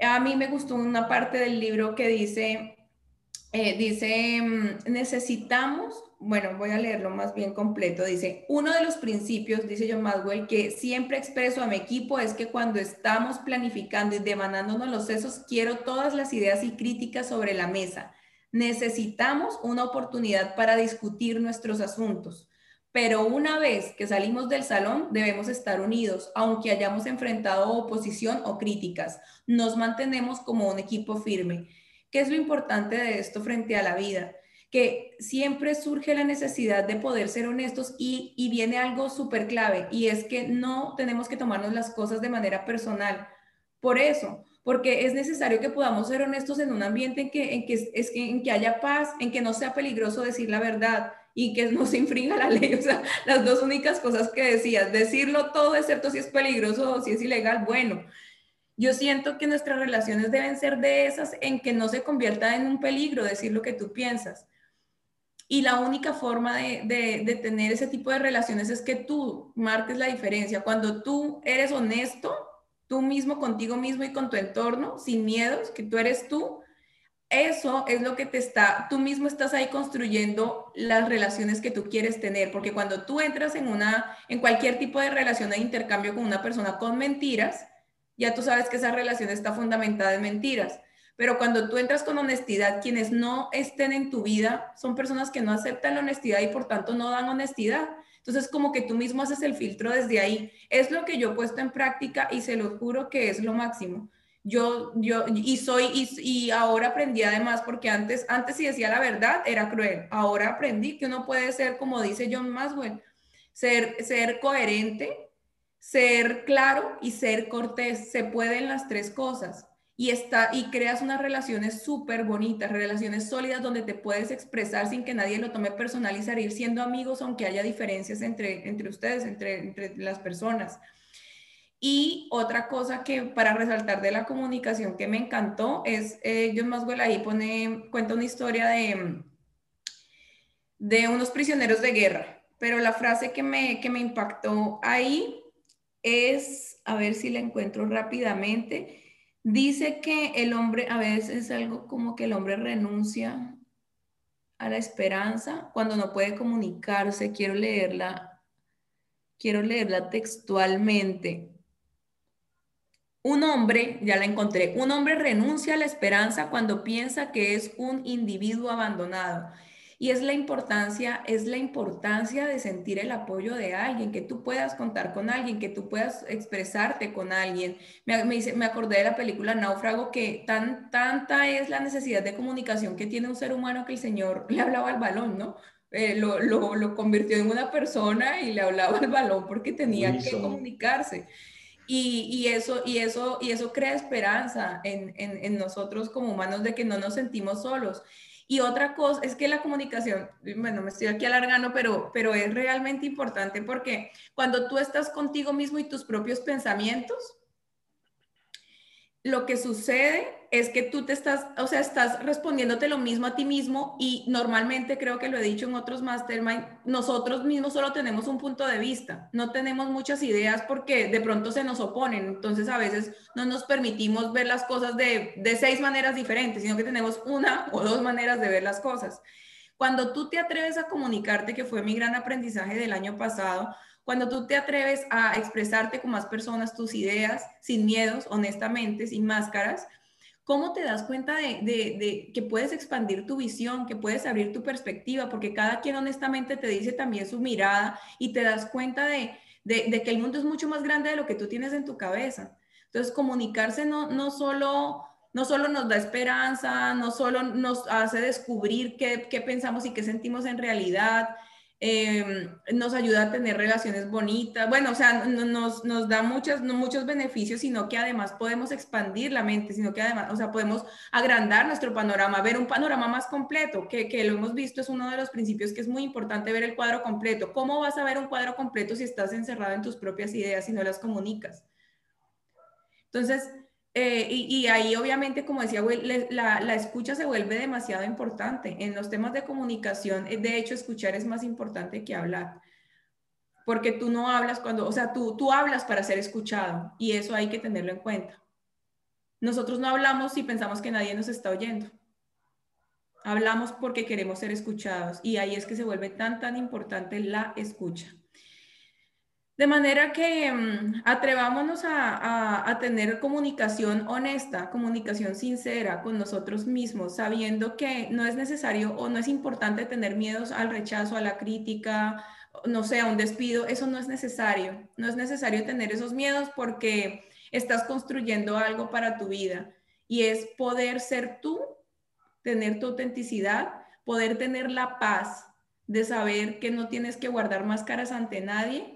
A mí me gustó una parte del libro que dice, eh, dice, mm, necesitamos, bueno, voy a leerlo más bien completo, dice, uno de los principios, dice John Maswell, que siempre expreso a mi equipo es que cuando estamos planificando y demandándonos los sesos, quiero todas las ideas y críticas sobre la mesa. Necesitamos una oportunidad para discutir nuestros asuntos. Pero una vez que salimos del salón, debemos estar unidos, aunque hayamos enfrentado oposición o críticas. Nos mantenemos como un equipo firme. ¿Qué es lo importante de esto frente a la vida? Que siempre surge la necesidad de poder ser honestos y, viene algo súper clave y es que no tenemos que tomarnos las cosas de manera personal. Por eso, porque es necesario que podamos ser honestos en un ambiente en que, en que, es, en que haya paz, en que no sea peligroso decir la verdad y que no se infringa la ley. O sea, las dos únicas cosas que decías, decirlo todo excepto si es peligroso o si es ilegal, bueno, yo siento que nuestras relaciones deben ser de esas en que no se convierta en un peligro decir lo que tú piensas. Y la única forma de, tener ese tipo de relaciones es que tú marques la diferencia. Cuando tú eres honesto, tú mismo, contigo mismo y con tu entorno, sin miedos, que tú eres tú, eso es lo que te está, tú mismo estás ahí construyendo las relaciones que tú quieres tener, porque cuando tú entras en una, en cualquier tipo de relación de intercambio con una persona con mentiras, ya tú sabes que esa relación está fundamentada en mentiras. Pero cuando tú entras con honestidad, quienes no estén en tu vida son personas que no aceptan la honestidad y por tanto no dan honestidad. Entonces, como que tú mismo haces el filtro desde ahí. Es lo que yo he puesto en práctica y se lo juro que es lo máximo. Yo, yo, y soy, y, ahora aprendí además, porque antes, antes si decía la verdad, era cruel. Ahora aprendí que uno puede ser, como dice John Maswell, ser, ser coherente, ser claro y ser cortés. Se pueden las tres cosas y, está, y creas unas relaciones súper bonitas, relaciones sólidas donde te puedes expresar sin que nadie lo tome personal y salir siendo amigos aunque haya diferencias entre, entre ustedes, entre, entre las personas. Y otra cosa que para resaltar de la comunicación que me encantó es, eh, John Maswell ahí pone, cuenta una historia de, de unos prisioneros de guerra, pero la frase que me, que me impactó ahí es, a ver si la encuentro rápidamente, Dice que el hombre, a veces es algo como que el hombre renuncia a la esperanza cuando no puede comunicarse. Quiero leerla, quiero leerla textualmente. Un hombre, ya la encontré, un hombre renuncia a la esperanza cuando piensa que es un individuo abandonado y es la importancia, es la importancia de sentir el apoyo de alguien, que tú puedas contar con alguien, que tú puedas expresarte con alguien. Me, me, me acordé de la película Náufrago, que tan, tanta es la necesidad de comunicación que tiene un ser humano que el Señor le hablaba al balón, ¿no? Eh, lo, lo, lo, convirtió en una persona y le hablaba al balón porque tenía que comunicarse. Y, y, eso, y, eso, y eso crea esperanza en, en, en nosotros como humanos de que no nos sentimos solos. Y otra cosa es que la comunicación, bueno, me estoy aquí alargando, pero, pero es realmente importante porque cuando tú estás contigo mismo y tus propios pensamientos, lo que sucede es que tú te estás, o sea, estás respondiéndote lo mismo a ti mismo y normalmente creo que lo he dicho en otros mastermind, nosotros mismos solo tenemos un punto de vista, no tenemos muchas ideas porque de pronto se nos oponen, entonces a veces no nos permitimos ver las cosas de, de seis maneras diferentes, sino que tenemos una o dos maneras de ver las cosas. Cuando tú te atreves a comunicarte, que fue mi gran aprendizaje del año pasado, cuando tú te atreves a expresarte con más personas tus ideas, sin miedos, honestamente, sin máscaras, ¿cómo te das cuenta de, que puedes expandir tu visión, que puedes abrir tu perspectiva? Porque cada quien honestamente te dice también su mirada y te das cuenta de, que el mundo es mucho más grande de lo que tú tienes en tu cabeza. Entonces, comunicarse no, no solo no solo nos da esperanza, no solo nos hace descubrir qué, qué, pensamos y qué sentimos en realidad, Em, nos ayuda a tener relaciones bonitas, bueno, o sea, nos, nos da muchos, no muchos beneficios, sino que además podemos expandir la mente, sino que además, o sea, podemos agrandar nuestro panorama, ver un panorama más completo, que, que lo hemos visto, es uno de los principios que es muy importante ver el cuadro completo. ¿Cómo vas a ver un cuadro completo si estás encerrado en tus propias ideas y no las comunicas? Entonces, eh, y, ahí obviamente, como decía, la, la, escucha se vuelve demasiado importante. En los temas de comunicación, eh, de hecho, escuchar es más importante que hablar. Porque tú no hablas cuando, o sea, tú, tú hablas para ser escuchado y eso hay que tenerlo en cuenta. Nosotros no hablamos si pensamos que nadie nos está oyendo. Hablamos porque queremos ser escuchados y ahí es que se vuelve tan, tan importante la escucha. De manera que mm, atrevámonos a, tener comunicación honesta, comunicación sincera con nosotros mismos, sabiendo que no es necesario o no es importante tener miedos al rechazo, a la crítica, no sé, a un despido. Eso no es necesario. No es necesario tener esos miedos porque estás construyendo algo para tu vida y es poder ser tú, tener tu autenticidad, poder tener la paz de saber que no tienes que guardar máscaras ante nadie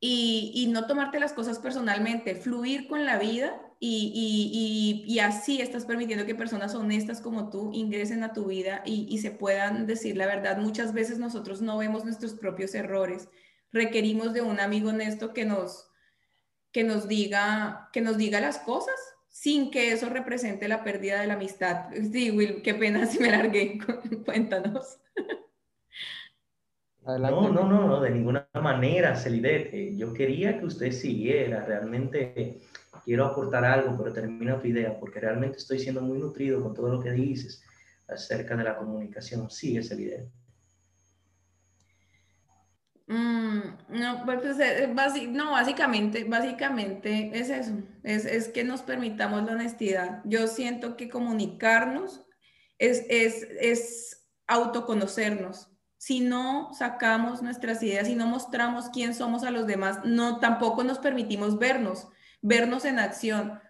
y, no tomarte las cosas personalmente, fluir con la vida y, y, así estás permitiendo que personas honestas como tú ingresen a tu vida y, se puedan decir la verdad. Muchas veces nosotros no vemos nuestros propios errores, requerimos de un amigo honesto que nos, que nos, diga, que nos diga las cosas sin que eso represente la pérdida de la amistad. Sí, Will, qué pena si me largué. Cuéntanos. No, no, no, no, de ninguna manera, Celidete. Yo quería que usted siguiera. Realmente quiero aportar algo, pero termina tu idea, porque realmente estoy siendo muy nutrido con todo lo que dices acerca de la comunicación. Sigue, Celidete. Mm, No, pues, pues eh, no, básicamente, básicamente es eso, es, es, que nos permitamos la honestidad. Yo siento que comunicarnos es, es, es autoconocernos. Si no sacamos nuestras ideas, si no mostramos quién somos a los demás, no tampoco nos permitimos vernos, vernos en acción.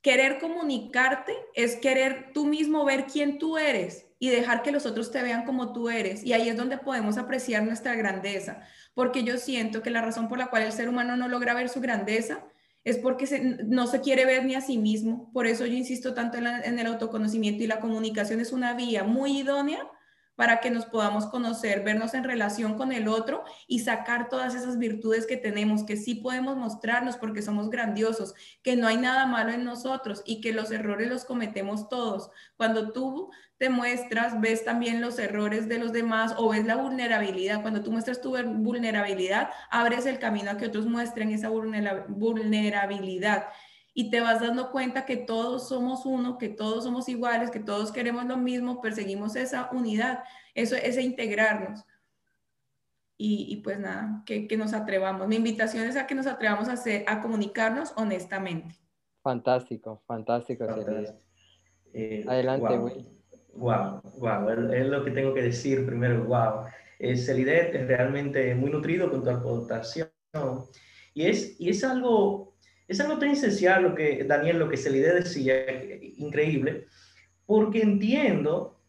Querer comunicarte es querer tú mismo ver quién tú eres y dejar que los otros te vean como tú eres. Y ahí es donde podemos apreciar nuestra grandeza, porque yo siento que la razón por la cual el ser humano no logra ver su grandeza es porque no se quiere ver ni a sí mismo. Por eso yo insisto tanto en el autoconocimiento y la comunicación es una vía muy idónea para que nos podamos conocer, vernos en relación con el otro y sacar todas esas virtudes que tenemos, que sí podemos mostrarnos porque somos grandiosos, que no hay nada malo en nosotros y que los errores los cometemos todos. Cuando tú te muestras, ves también los errores de los demás o ves la vulnerabilidad. Cuando tú muestras tu vulnerabilidad, abres el camino a que otros muestren esa vulnerabilidad y te vas dando cuenta que todos somos uno, que todos somos iguales, que todos queremos lo mismo, perseguimos esa unidad, eso es integrarnos. Y, pues nada, que, nos atrevamos. Mi invitación es a que nos atrevamos a, hacer, a comunicarnos honestamente. Fantástico, fantástico. Eh, Adelante, wow, Wow, es lo que tengo que decir primero, wow. Es el es realmente muy nutrido con tu aportación. Y es, y es algo es algo esencial lo que, Daniel, lo que se le decía, increíble, porque entiendo,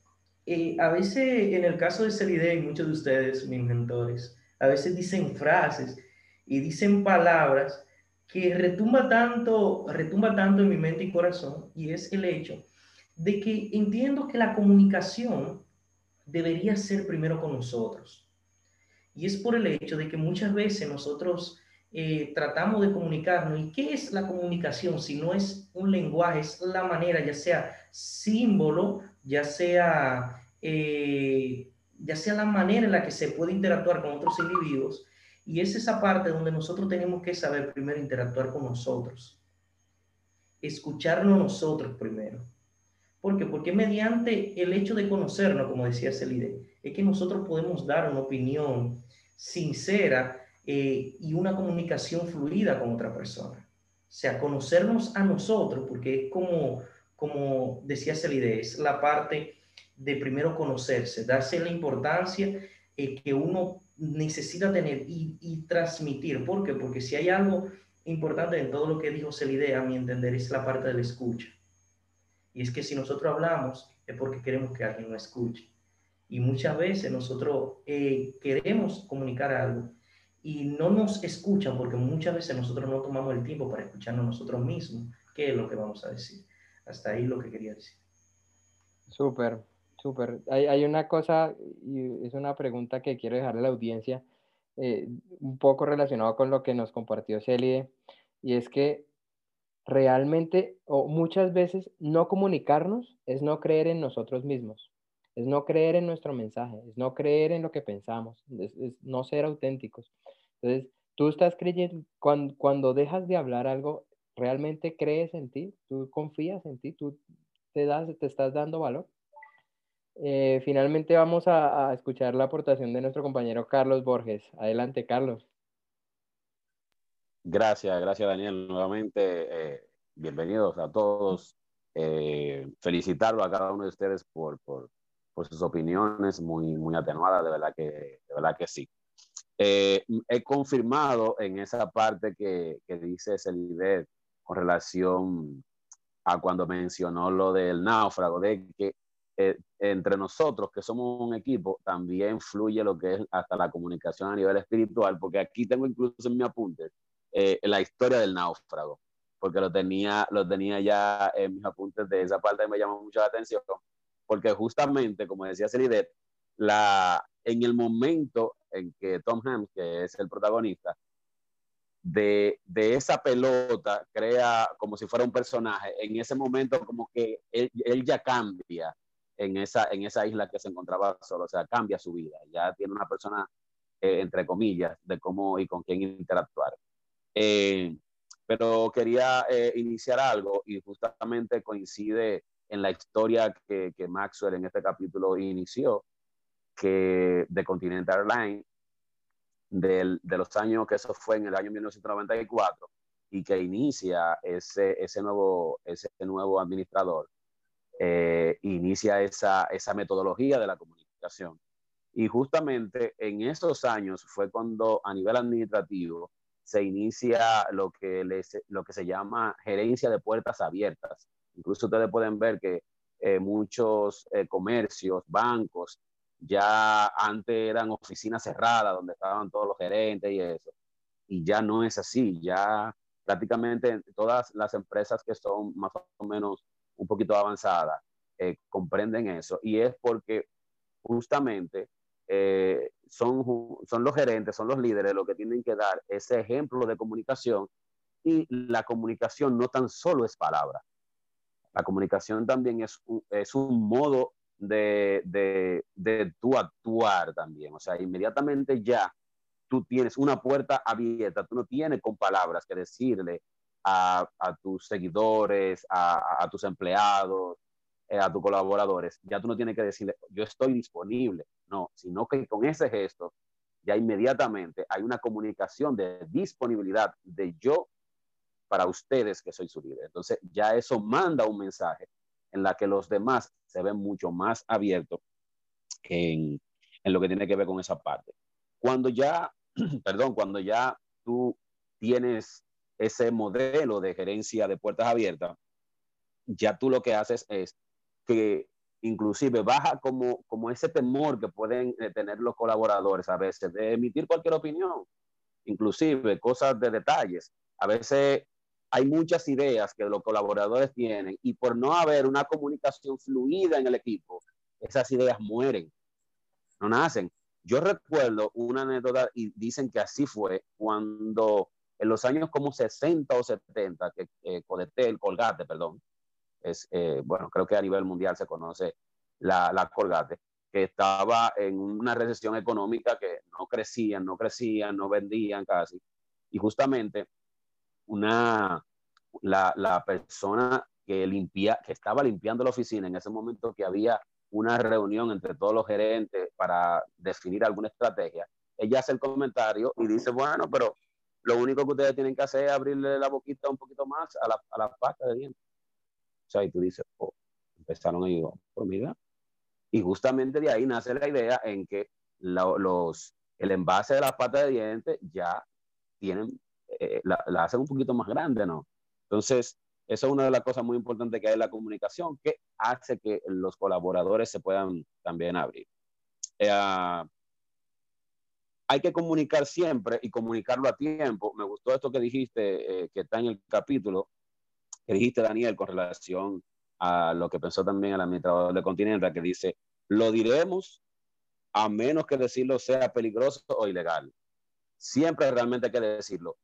eh, a veces en el caso de Celide y muchos de ustedes, mis mentores, a veces dicen frases y dicen palabras que retumba tanto, retumba tanto en mi mente y corazón, y es el hecho de que entiendo que la comunicación debería ser primero con nosotros. Y es por el hecho de que muchas veces nosotros eh, tratamos de comunicarnos. ¿Y qué es la comunicación? Si no es un lenguaje, es la manera, ya sea símbolo, ya sea, eh, ya sea la manera en la que se puede interactuar con otros individuos. Y es esa parte donde nosotros tenemos que saber primero interactuar con nosotros. Escucharnos nosotros primero. ¿Por qué? Porque mediante el hecho de conocernos, como decía Celide, es que nosotros podemos dar una opinión sincera eh, y una comunicación fluida con otra persona. O sea, conocernos a nosotros, porque es como, como decía Celide, es la parte de primero conocerse, darse la importancia eh, que uno necesita tener y, transmitir. ¿Por qué? Porque si hay algo importante en todo lo que dijo Celide, a mi entender, es la parte de la escucha. Y es que si nosotros hablamos, es porque queremos que alguien nos escuche. Y muchas veces nosotros eh, queremos comunicar algo, y no nos escuchan porque muchas veces nosotros no tomamos el tiempo para escucharnos nosotros mismos qué es lo que vamos a decir. Hasta ahí lo que quería decir. Súper, súper. Hay, hay, una cosa, y es una pregunta que quiero dejarle a la audiencia, eh, un poco relacionado con lo que nos compartió Celie, y es que realmente, o muchas veces, no comunicarnos es no creer en nosotros mismos, es no creer en nuestro mensaje, es no creer en lo que pensamos, es no ser auténticos. Entonces, tú estás creyendo, cuando, cuando dejas de hablar algo, ¿realmente crees en ti? ¿Tú confías en ti? ¿Tú te, das, te estás dando valor? Eh, finalmente vamos a, escuchar la aportación de nuestro compañero Carlos Borges. Adelante, Carlos. Gracias, gracias Daniel. Nuevamente, eh, bienvenidos a todos. Eh, felicitarlo a cada uno de ustedes por, por, por, sus opiniones muy, muy atenuadas, de verdad que, de verdad que sí. Eh, he confirmado en esa parte que, que dice Celidet con relación a cuando mencionó lo del náufrago, de que eh, entre nosotros, que somos un equipo, también fluye lo que es hasta la comunicación a nivel espiritual, porque aquí tengo incluso en mi apunte eh, la historia del náufrago, porque lo tenía, lo tenía ya en mis apuntes de esa parte me llamó mucho la atención, porque justamente, como decía Celidet, la, en el momento en que Tom Hanks, que es el protagonista, de, de, esa pelota crea como si fuera un personaje, en ese momento como que él, él, ya cambia en esa, en esa isla que se encontraba solo, o sea, cambia su vida, ya tiene una persona, eh, entre comillas, de cómo y con quién interactuar. Eh, pero quería eh, iniciar algo y justamente coincide en la historia que, que Maxwell en este capítulo inició, que de Continental Airlines de los años que eso fue en el año 1994 y que inicia ese, ese, nuevo, ese nuevo administrador, eh, inicia esa, esa metodología de la comunicación. Y justamente en esos años fue cuando a nivel administrativo se inicia lo que, les, lo que se llama gerencia de puertas abiertas. Incluso ustedes pueden ver que eh, muchos eh, comercios, bancos, ya antes eran oficinas cerradas donde estaban todos los gerentes y eso. Y ya no es así, ya prácticamente todas las empresas que son más o menos un poquito avanzadas eh, comprenden eso. Y es porque justamente eh, son, son los gerentes, son los líderes los que tienen que dar ese ejemplo de comunicación y la comunicación no tan solo es palabra. La comunicación también es un, es un modo de, de, de tu actuar también. O sea, inmediatamente ya tú tienes una puerta abierta, tú no tienes con palabras que decirle a, a tus seguidores, a, a tus empleados, eh, a tus colaboradores, ya tú no tienes que decirle, yo estoy disponible, no, sino que con ese gesto ya inmediatamente hay una comunicación de disponibilidad de yo para ustedes que soy su líder. Entonces ya eso manda un mensaje en la que los demás se ven mucho más abiertos en, en lo que tiene que ver con esa parte. Cuando ya, perdón, cuando ya tú tienes ese modelo de gerencia de puertas abiertas, ya tú lo que haces es que inclusive baja como, como ese temor que pueden eh, tener los colaboradores a veces de emitir cualquier opinión, inclusive cosas de detalles. A veces hay muchas ideas que los colaboradores tienen y por no haber una comunicación fluida en el equipo, esas ideas mueren, no nacen. Yo recuerdo una anécdota y dicen que así fue cuando en los años como 60 o 70, que eh, Codetel, Colgate, perdón, es, eh, bueno, creo que a nivel mundial se conoce la, la Colgate, que estaba en una recesión económica que no crecían, no crecían, no vendían casi. Y justamente una, la, la persona que, limpia, que estaba limpiando la oficina en ese momento que había una reunión entre todos los gerentes para definir alguna estrategia, ella hace el comentario y dice, bueno, pero lo único que ustedes tienen que hacer es abrirle la boquita un poquito más a la, a la pasta de dientes. O sea, y tú dices, oh, empezaron a ir por mira. Y justamente de ahí nace la idea en que la, los, el envase de la pata de dientes ya tienen, eh, la, la, hacen un poquito más grande, ¿no? Entonces, eso es una de las cosas muy importantes que hay en la comunicación, que hace que los colaboradores se puedan también abrir. Eh, hay que comunicar siempre y comunicarlo a tiempo. Me gustó esto que dijiste, eh, que está en el capítulo, que dijiste, Daniel, con relación a lo que pensó también el administrador de Continental, que dice, lo diremos a menos que decirlo sea peligroso o ilegal. Siempre realmente hay que decirlo.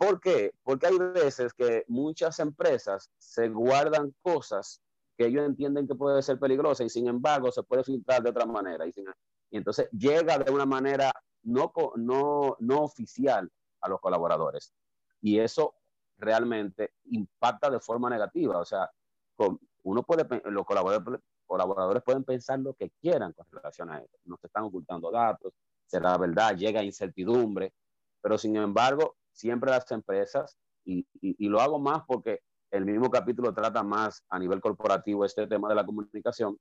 ¿Por qué? Porque hay veces que muchas empresas se guardan cosas que ellos entienden que puede ser peligrosa y sin embargo se puede filtrar de otra manera. Y, sin, y entonces llega de una manera no, no, no oficial a los colaboradores. Y eso realmente impacta de forma negativa. O sea, con, uno puede, los colaboradores, colaboradores pueden pensar lo que quieran con relación a esto. No se están ocultando datos, será verdad, llega incertidumbre, pero sin embargo, siempre las empresas, y, lo hago más porque el mismo capítulo trata más a nivel corporativo este tema de la comunicación,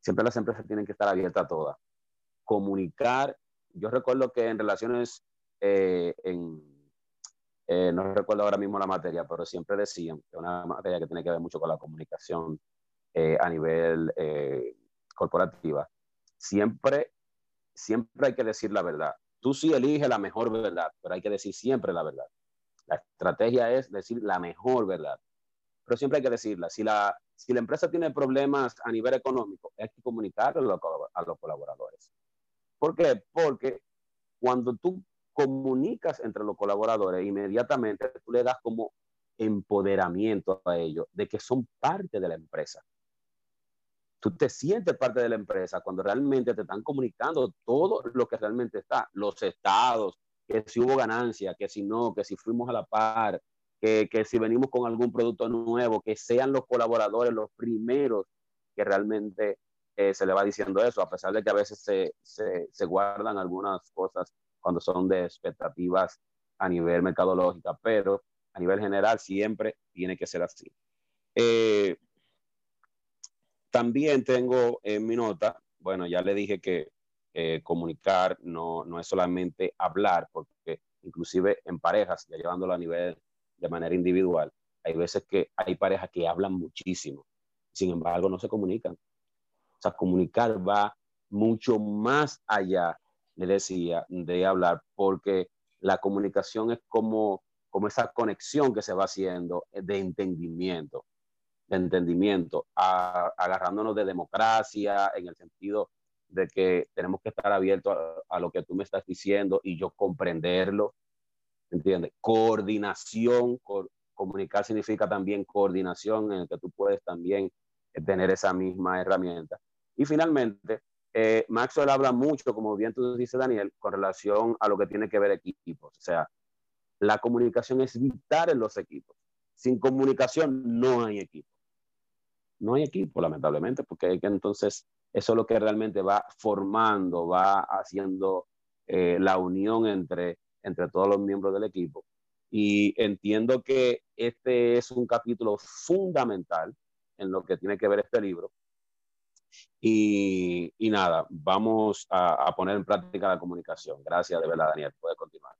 siempre las empresas tienen que estar abiertas a todas. Comunicar, yo recuerdo que en relaciones eh, en eh, no recuerdo ahora mismo la materia, pero siempre decían que una materia que tiene que ver mucho con la comunicación eh, a nivel corporativa. Siempre, siempre hay que decir la verdad. Tú sí eliges la mejor verdad, pero hay que decir siempre la verdad. La estrategia es decir la mejor verdad, pero siempre hay que decirla. Si la, si la empresa tiene problemas a nivel económico, hay que comunicarlo a los colaboradores. ¿Por qué? Porque cuando tú comunicas entre los colaboradores, inmediatamente tú le das como empoderamiento a ellos de que son parte de la empresa. Tú te sientes parte de la empresa cuando realmente te están comunicando todo lo que realmente está, los estados, que si hubo ganancia, que si no, que si fuimos a la par, que, que si venimos con algún producto nuevo, que sean los colaboradores los primeros que realmente eh, se le va diciendo eso, a pesar de que a veces se, se, se, guardan algunas cosas cuando son de expectativas a nivel mercadológica, pero a nivel general siempre tiene que ser así. Eh, también tengo en mi nota, bueno, ya le dije que eh, comunicar no, no es solamente hablar, porque inclusive en parejas, ya llevándolo a nivel de manera individual, hay veces que hay parejas que hablan muchísimo, sin embargo no se comunican. O sea, comunicar va mucho más allá, le decía, de hablar, porque la comunicación es como, como esa conexión que se va haciendo de entendimiento, de entendimiento, agarrándonos de democracia en el sentido de que tenemos que estar abiertos a, lo que tú me estás diciendo y yo comprenderlo, ¿entiendes? Coordinación, comunicar significa también coordinación en el que tú puedes también tener esa misma herramienta. Y finalmente, eh, Maxwell habla mucho, como bien tú dices, Daniel, con relación a lo que tiene que ver equipos. O sea, la comunicación es vital en los equipos. Sin comunicación no hay equipo. No hay equipo, lamentablemente, porque entonces eso es lo que realmente va formando, va haciendo eh, la unión entre, entre todos los miembros del equipo. Y entiendo que este es un capítulo fundamental en lo que tiene que ver este libro, y, nada, vamos a, a, poner en práctica la comunicación. Gracias de verdad, Daniel. Puede continuar.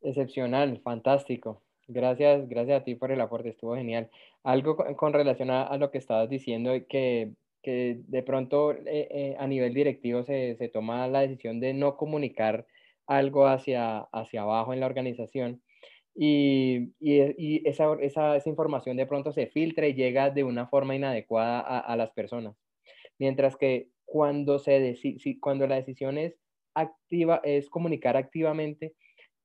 Excepcional, fantástico. Gracias, gracias a ti por el aporte, estuvo genial. Algo con, relación a, lo que estabas diciendo, que, que de pronto eh, eh, a nivel directivo se, se, toma la decisión de no comunicar algo hacia, hacia abajo en la organización y, y, esa, esa, esa, información de pronto se filtra y llega de una forma inadecuada a, a las personas. Mientras que cuando, se cuando la decisión es activa, es comunicar activamente,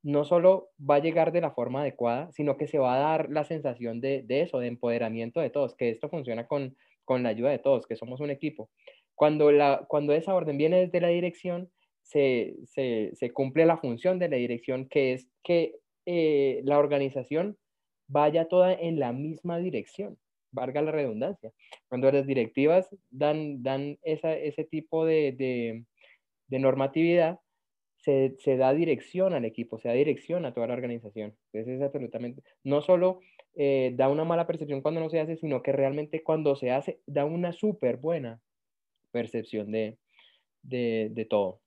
no solo va a llegar de la forma adecuada, sino que se va a dar la sensación de, eso, de empoderamiento de todos, que esto funciona con, con la ayuda de todos, que somos un equipo. Cuando, la, cuando esa orden viene desde la dirección, se, se, cumple la función de la dirección, que es que eh, la organización vaya toda en la misma dirección, valga la redundancia. Cuando las directivas dan, dan esa, ese tipo de, de normatividad, se, se, da dirección al equipo, se da dirección a toda la organización. Entonces es absolutamente, no solo eh, da una mala percepción cuando no se hace, sino que realmente cuando se hace, da una súper buena percepción de, de, de todo.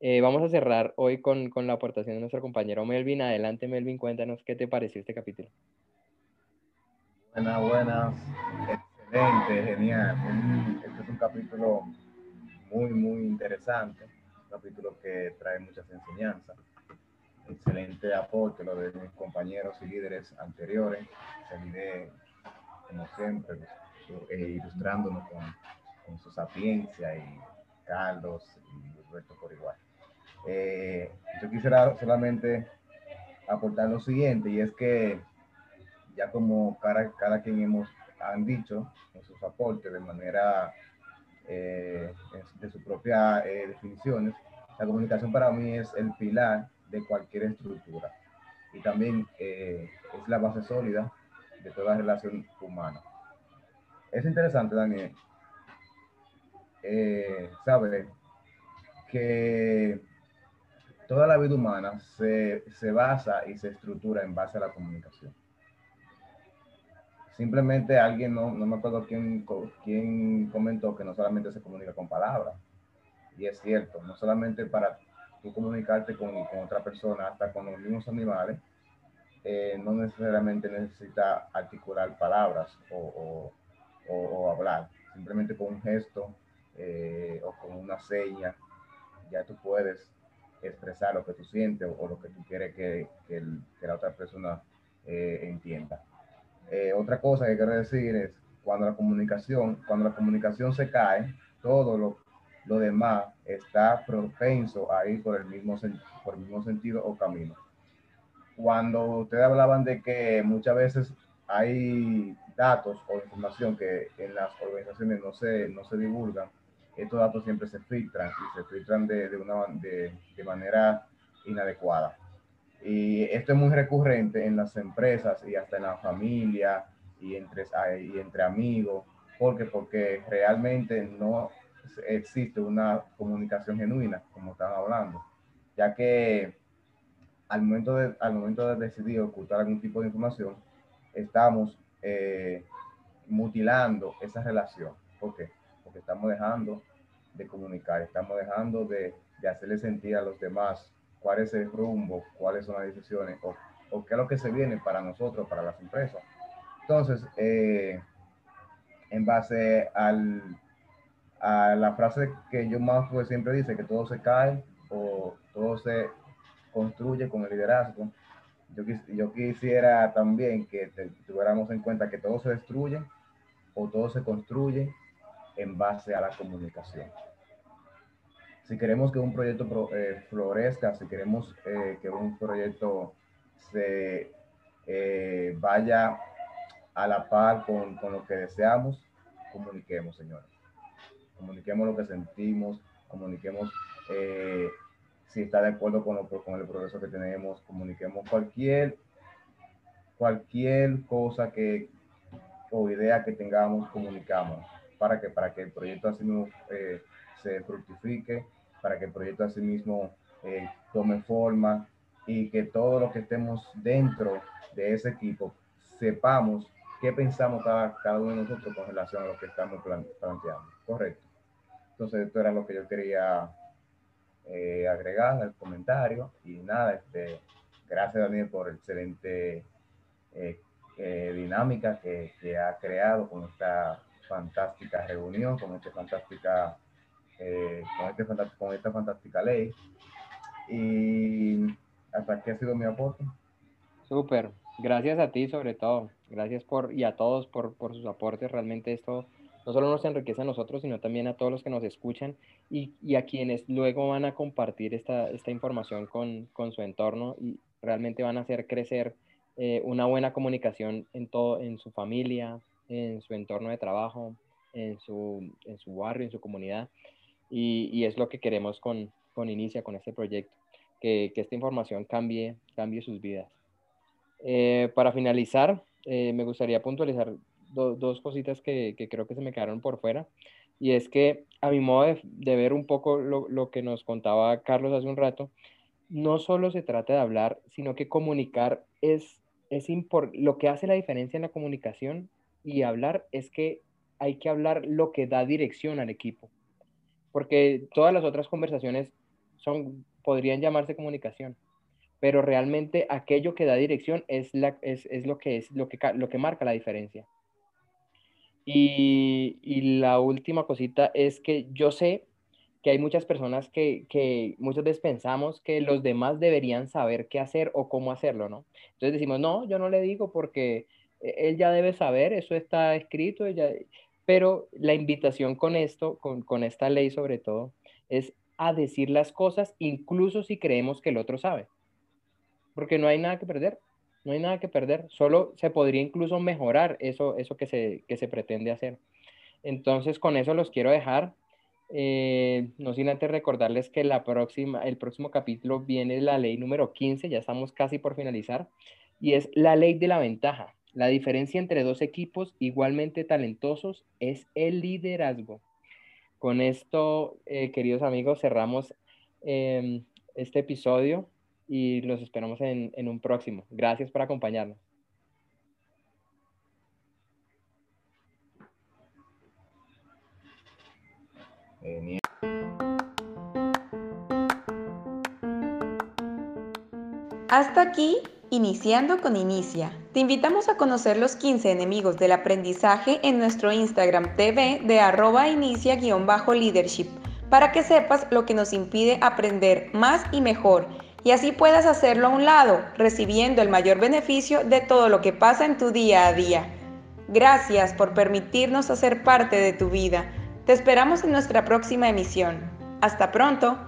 Eh, vamos a cerrar hoy con, con, la aportación de nuestro compañero Melvin. Adelante, Melvin, cuéntanos qué te pareció este capítulo. Buenas, buenas. Excelente, genial. Este es un capítulo muy, muy interesante. Capítulo que trae muchas enseñanzas. Excelente aporte lo de mis compañeros y líderes anteriores. Seguiré, como siempre, eh, ilustrándonos con, con su sapiencia y Carlos y Roberto por igual. Eh, yo quisiera solamente aportar lo siguiente, y es que ya como cada, cada quien hemos han dicho en sus aportes de manera eh, de sus propias eh, definiciones, la comunicación para mí es el pilar de cualquier estructura y también eh, es la base sólida de toda relación humana. Es interesante, Daniel, saber que toda la vida humana se, se, basa y se estructura en base a la comunicación. Simplemente alguien, no, no me acuerdo quién, quién comentó que no solamente se comunica con palabras. Y es cierto, no solamente para tú comunicarte con, otra persona, hasta con los mismos animales, eh, no necesariamente necesita articular palabras o, hablar. Simplemente con un gesto eh, o con una seña, ya tú puedes expresar lo que tú sientes o, lo que tú quieres que, que la otra persona eh, entienda. Eh, otra cosa que quiero decir es, cuando la comunicación, cuando la comunicación se cae, todo lo, lo demás está propenso a ir por el, mismo, por mismo sentido o camino. Cuando ustedes hablaban de que muchas veces hay datos o información que en las organizaciones no se, no se divulgan, estos datos siempre se filtran y se filtran de, de una, de, de, manera inadecuada. Y esto es muy recurrente en las empresas y hasta en la familia y entre, y entre amigos, porque porque realmente no existe una comunicación genuina, como están hablando, ya que al momento de, al momento de decidir ocultar algún tipo de información, estamos eh, mutilando esa relación. ¿Por qué? Porque estamos dejando de comunicar, estamos dejando de, de hacerle sentir a los demás cuál es el rumbo, cuáles son las decisiones o, qué es lo que se viene para nosotros, para las empresas. Entonces, eh, en base al, a la frase que yo más pues, siempre dice, que todo se cae o todo se construye con el liderazgo, yo, yo quisiera también que tuviéramos en cuenta que todo se destruye o todo se construye en base a la comunicación. Si queremos que un proyecto eh, florezca, si queremos eh, que un proyecto se eh, vaya a la par con, con lo que deseamos, comuniquemos, señores. Comuniquemos lo que sentimos, comuniquemos si está de acuerdo con, el progreso que tenemos, comuniquemos cualquier, cualquier cosa que o idea que tengamos, comunicamos para que, para que el proyecto así mismo se fructifique, para que el proyecto así mismo eh, tome forma y que todos los que estemos dentro de ese equipo sepamos qué pensamos cada, cada uno de nosotros con relación a lo que estamos planteando. Correcto. Entonces, esto era lo que yo quería eh, agregar al comentario. Y nada, este, gracias Daniel por excelente eh, eh, dinámica que, que, ha creado con esta fantástica reunión, con esta fantástica, eh, con, este, con esta fantástica ley. Y hasta aquí ha sido mi aporte. Súper, gracias a ti sobre todo, gracias por y a todos por, por sus aportes, realmente esto no solo nos enriquece a nosotros, sino también a todos los que nos escuchan y, y a quienes luego van a compartir esta, esta información con, con, su entorno y realmente van a hacer crecer eh, una buena comunicación en, todo, en su familia, en su entorno de trabajo, en su, en su barrio, en su comunidad. Y, y, es lo que queremos con, con Inicia, con este proyecto, que, que esta información cambie, cambie sus vidas. Eh, para finalizar, eh, me gustaría puntualizar dos cositas que, que, creo que se me quedaron por fuera. Y es que a mi modo de, ver un poco lo, lo, que nos contaba Carlos hace un rato, no solo se trata de hablar, sino que comunicar es, es lo que hace la diferencia en la comunicación y hablar es que hay que hablar lo que da dirección al equipo. Porque todas las otras conversaciones son, podrían llamarse comunicación, pero realmente aquello que da dirección es, la, es, es lo, que es lo, que, lo que marca la diferencia. Y, la última cosita es que yo sé que hay muchas personas que, que, muchas veces pensamos que los demás deberían saber qué hacer o cómo hacerlo, ¿no? Entonces decimos, no, yo no le digo porque e, él ya debe saber, eso está escrito, ella... pero la invitación con esto, con, esta ley sobre todo, es a decir las cosas incluso si creemos que el otro sabe, porque no hay nada que perder no hay nada que perder, solo se podría incluso mejorar eso, eso que, se, que se pretende hacer. Entonces, con eso los quiero dejar. Eh, no sin antes recordarles que la próxima, el próximo capítulo viene la ley número 15, ya estamos casi por finalizar, y es la ley de la ventaja. La diferencia entre dos equipos igualmente talentosos es el liderazgo. Con esto, eh, queridos amigos, cerramos em, este episodio y los esperamos en, en un próximo. Gracias por acompañarnos. Hasta aquí, iniciando con Inicia. Te invitamos a conocer los 15 enemigos del aprendizaje en nuestro Instagram TV de arroba inicia-leadership para que sepas lo que nos impide aprender más y mejor y así puedas hacerlo a un lado, recibiendo el mayor beneficio de todo lo que pasa en tu día a día. Gracias por permitirnos hacer parte de tu vida. Te esperamos en nuestra próxima emisión. Hasta pronto.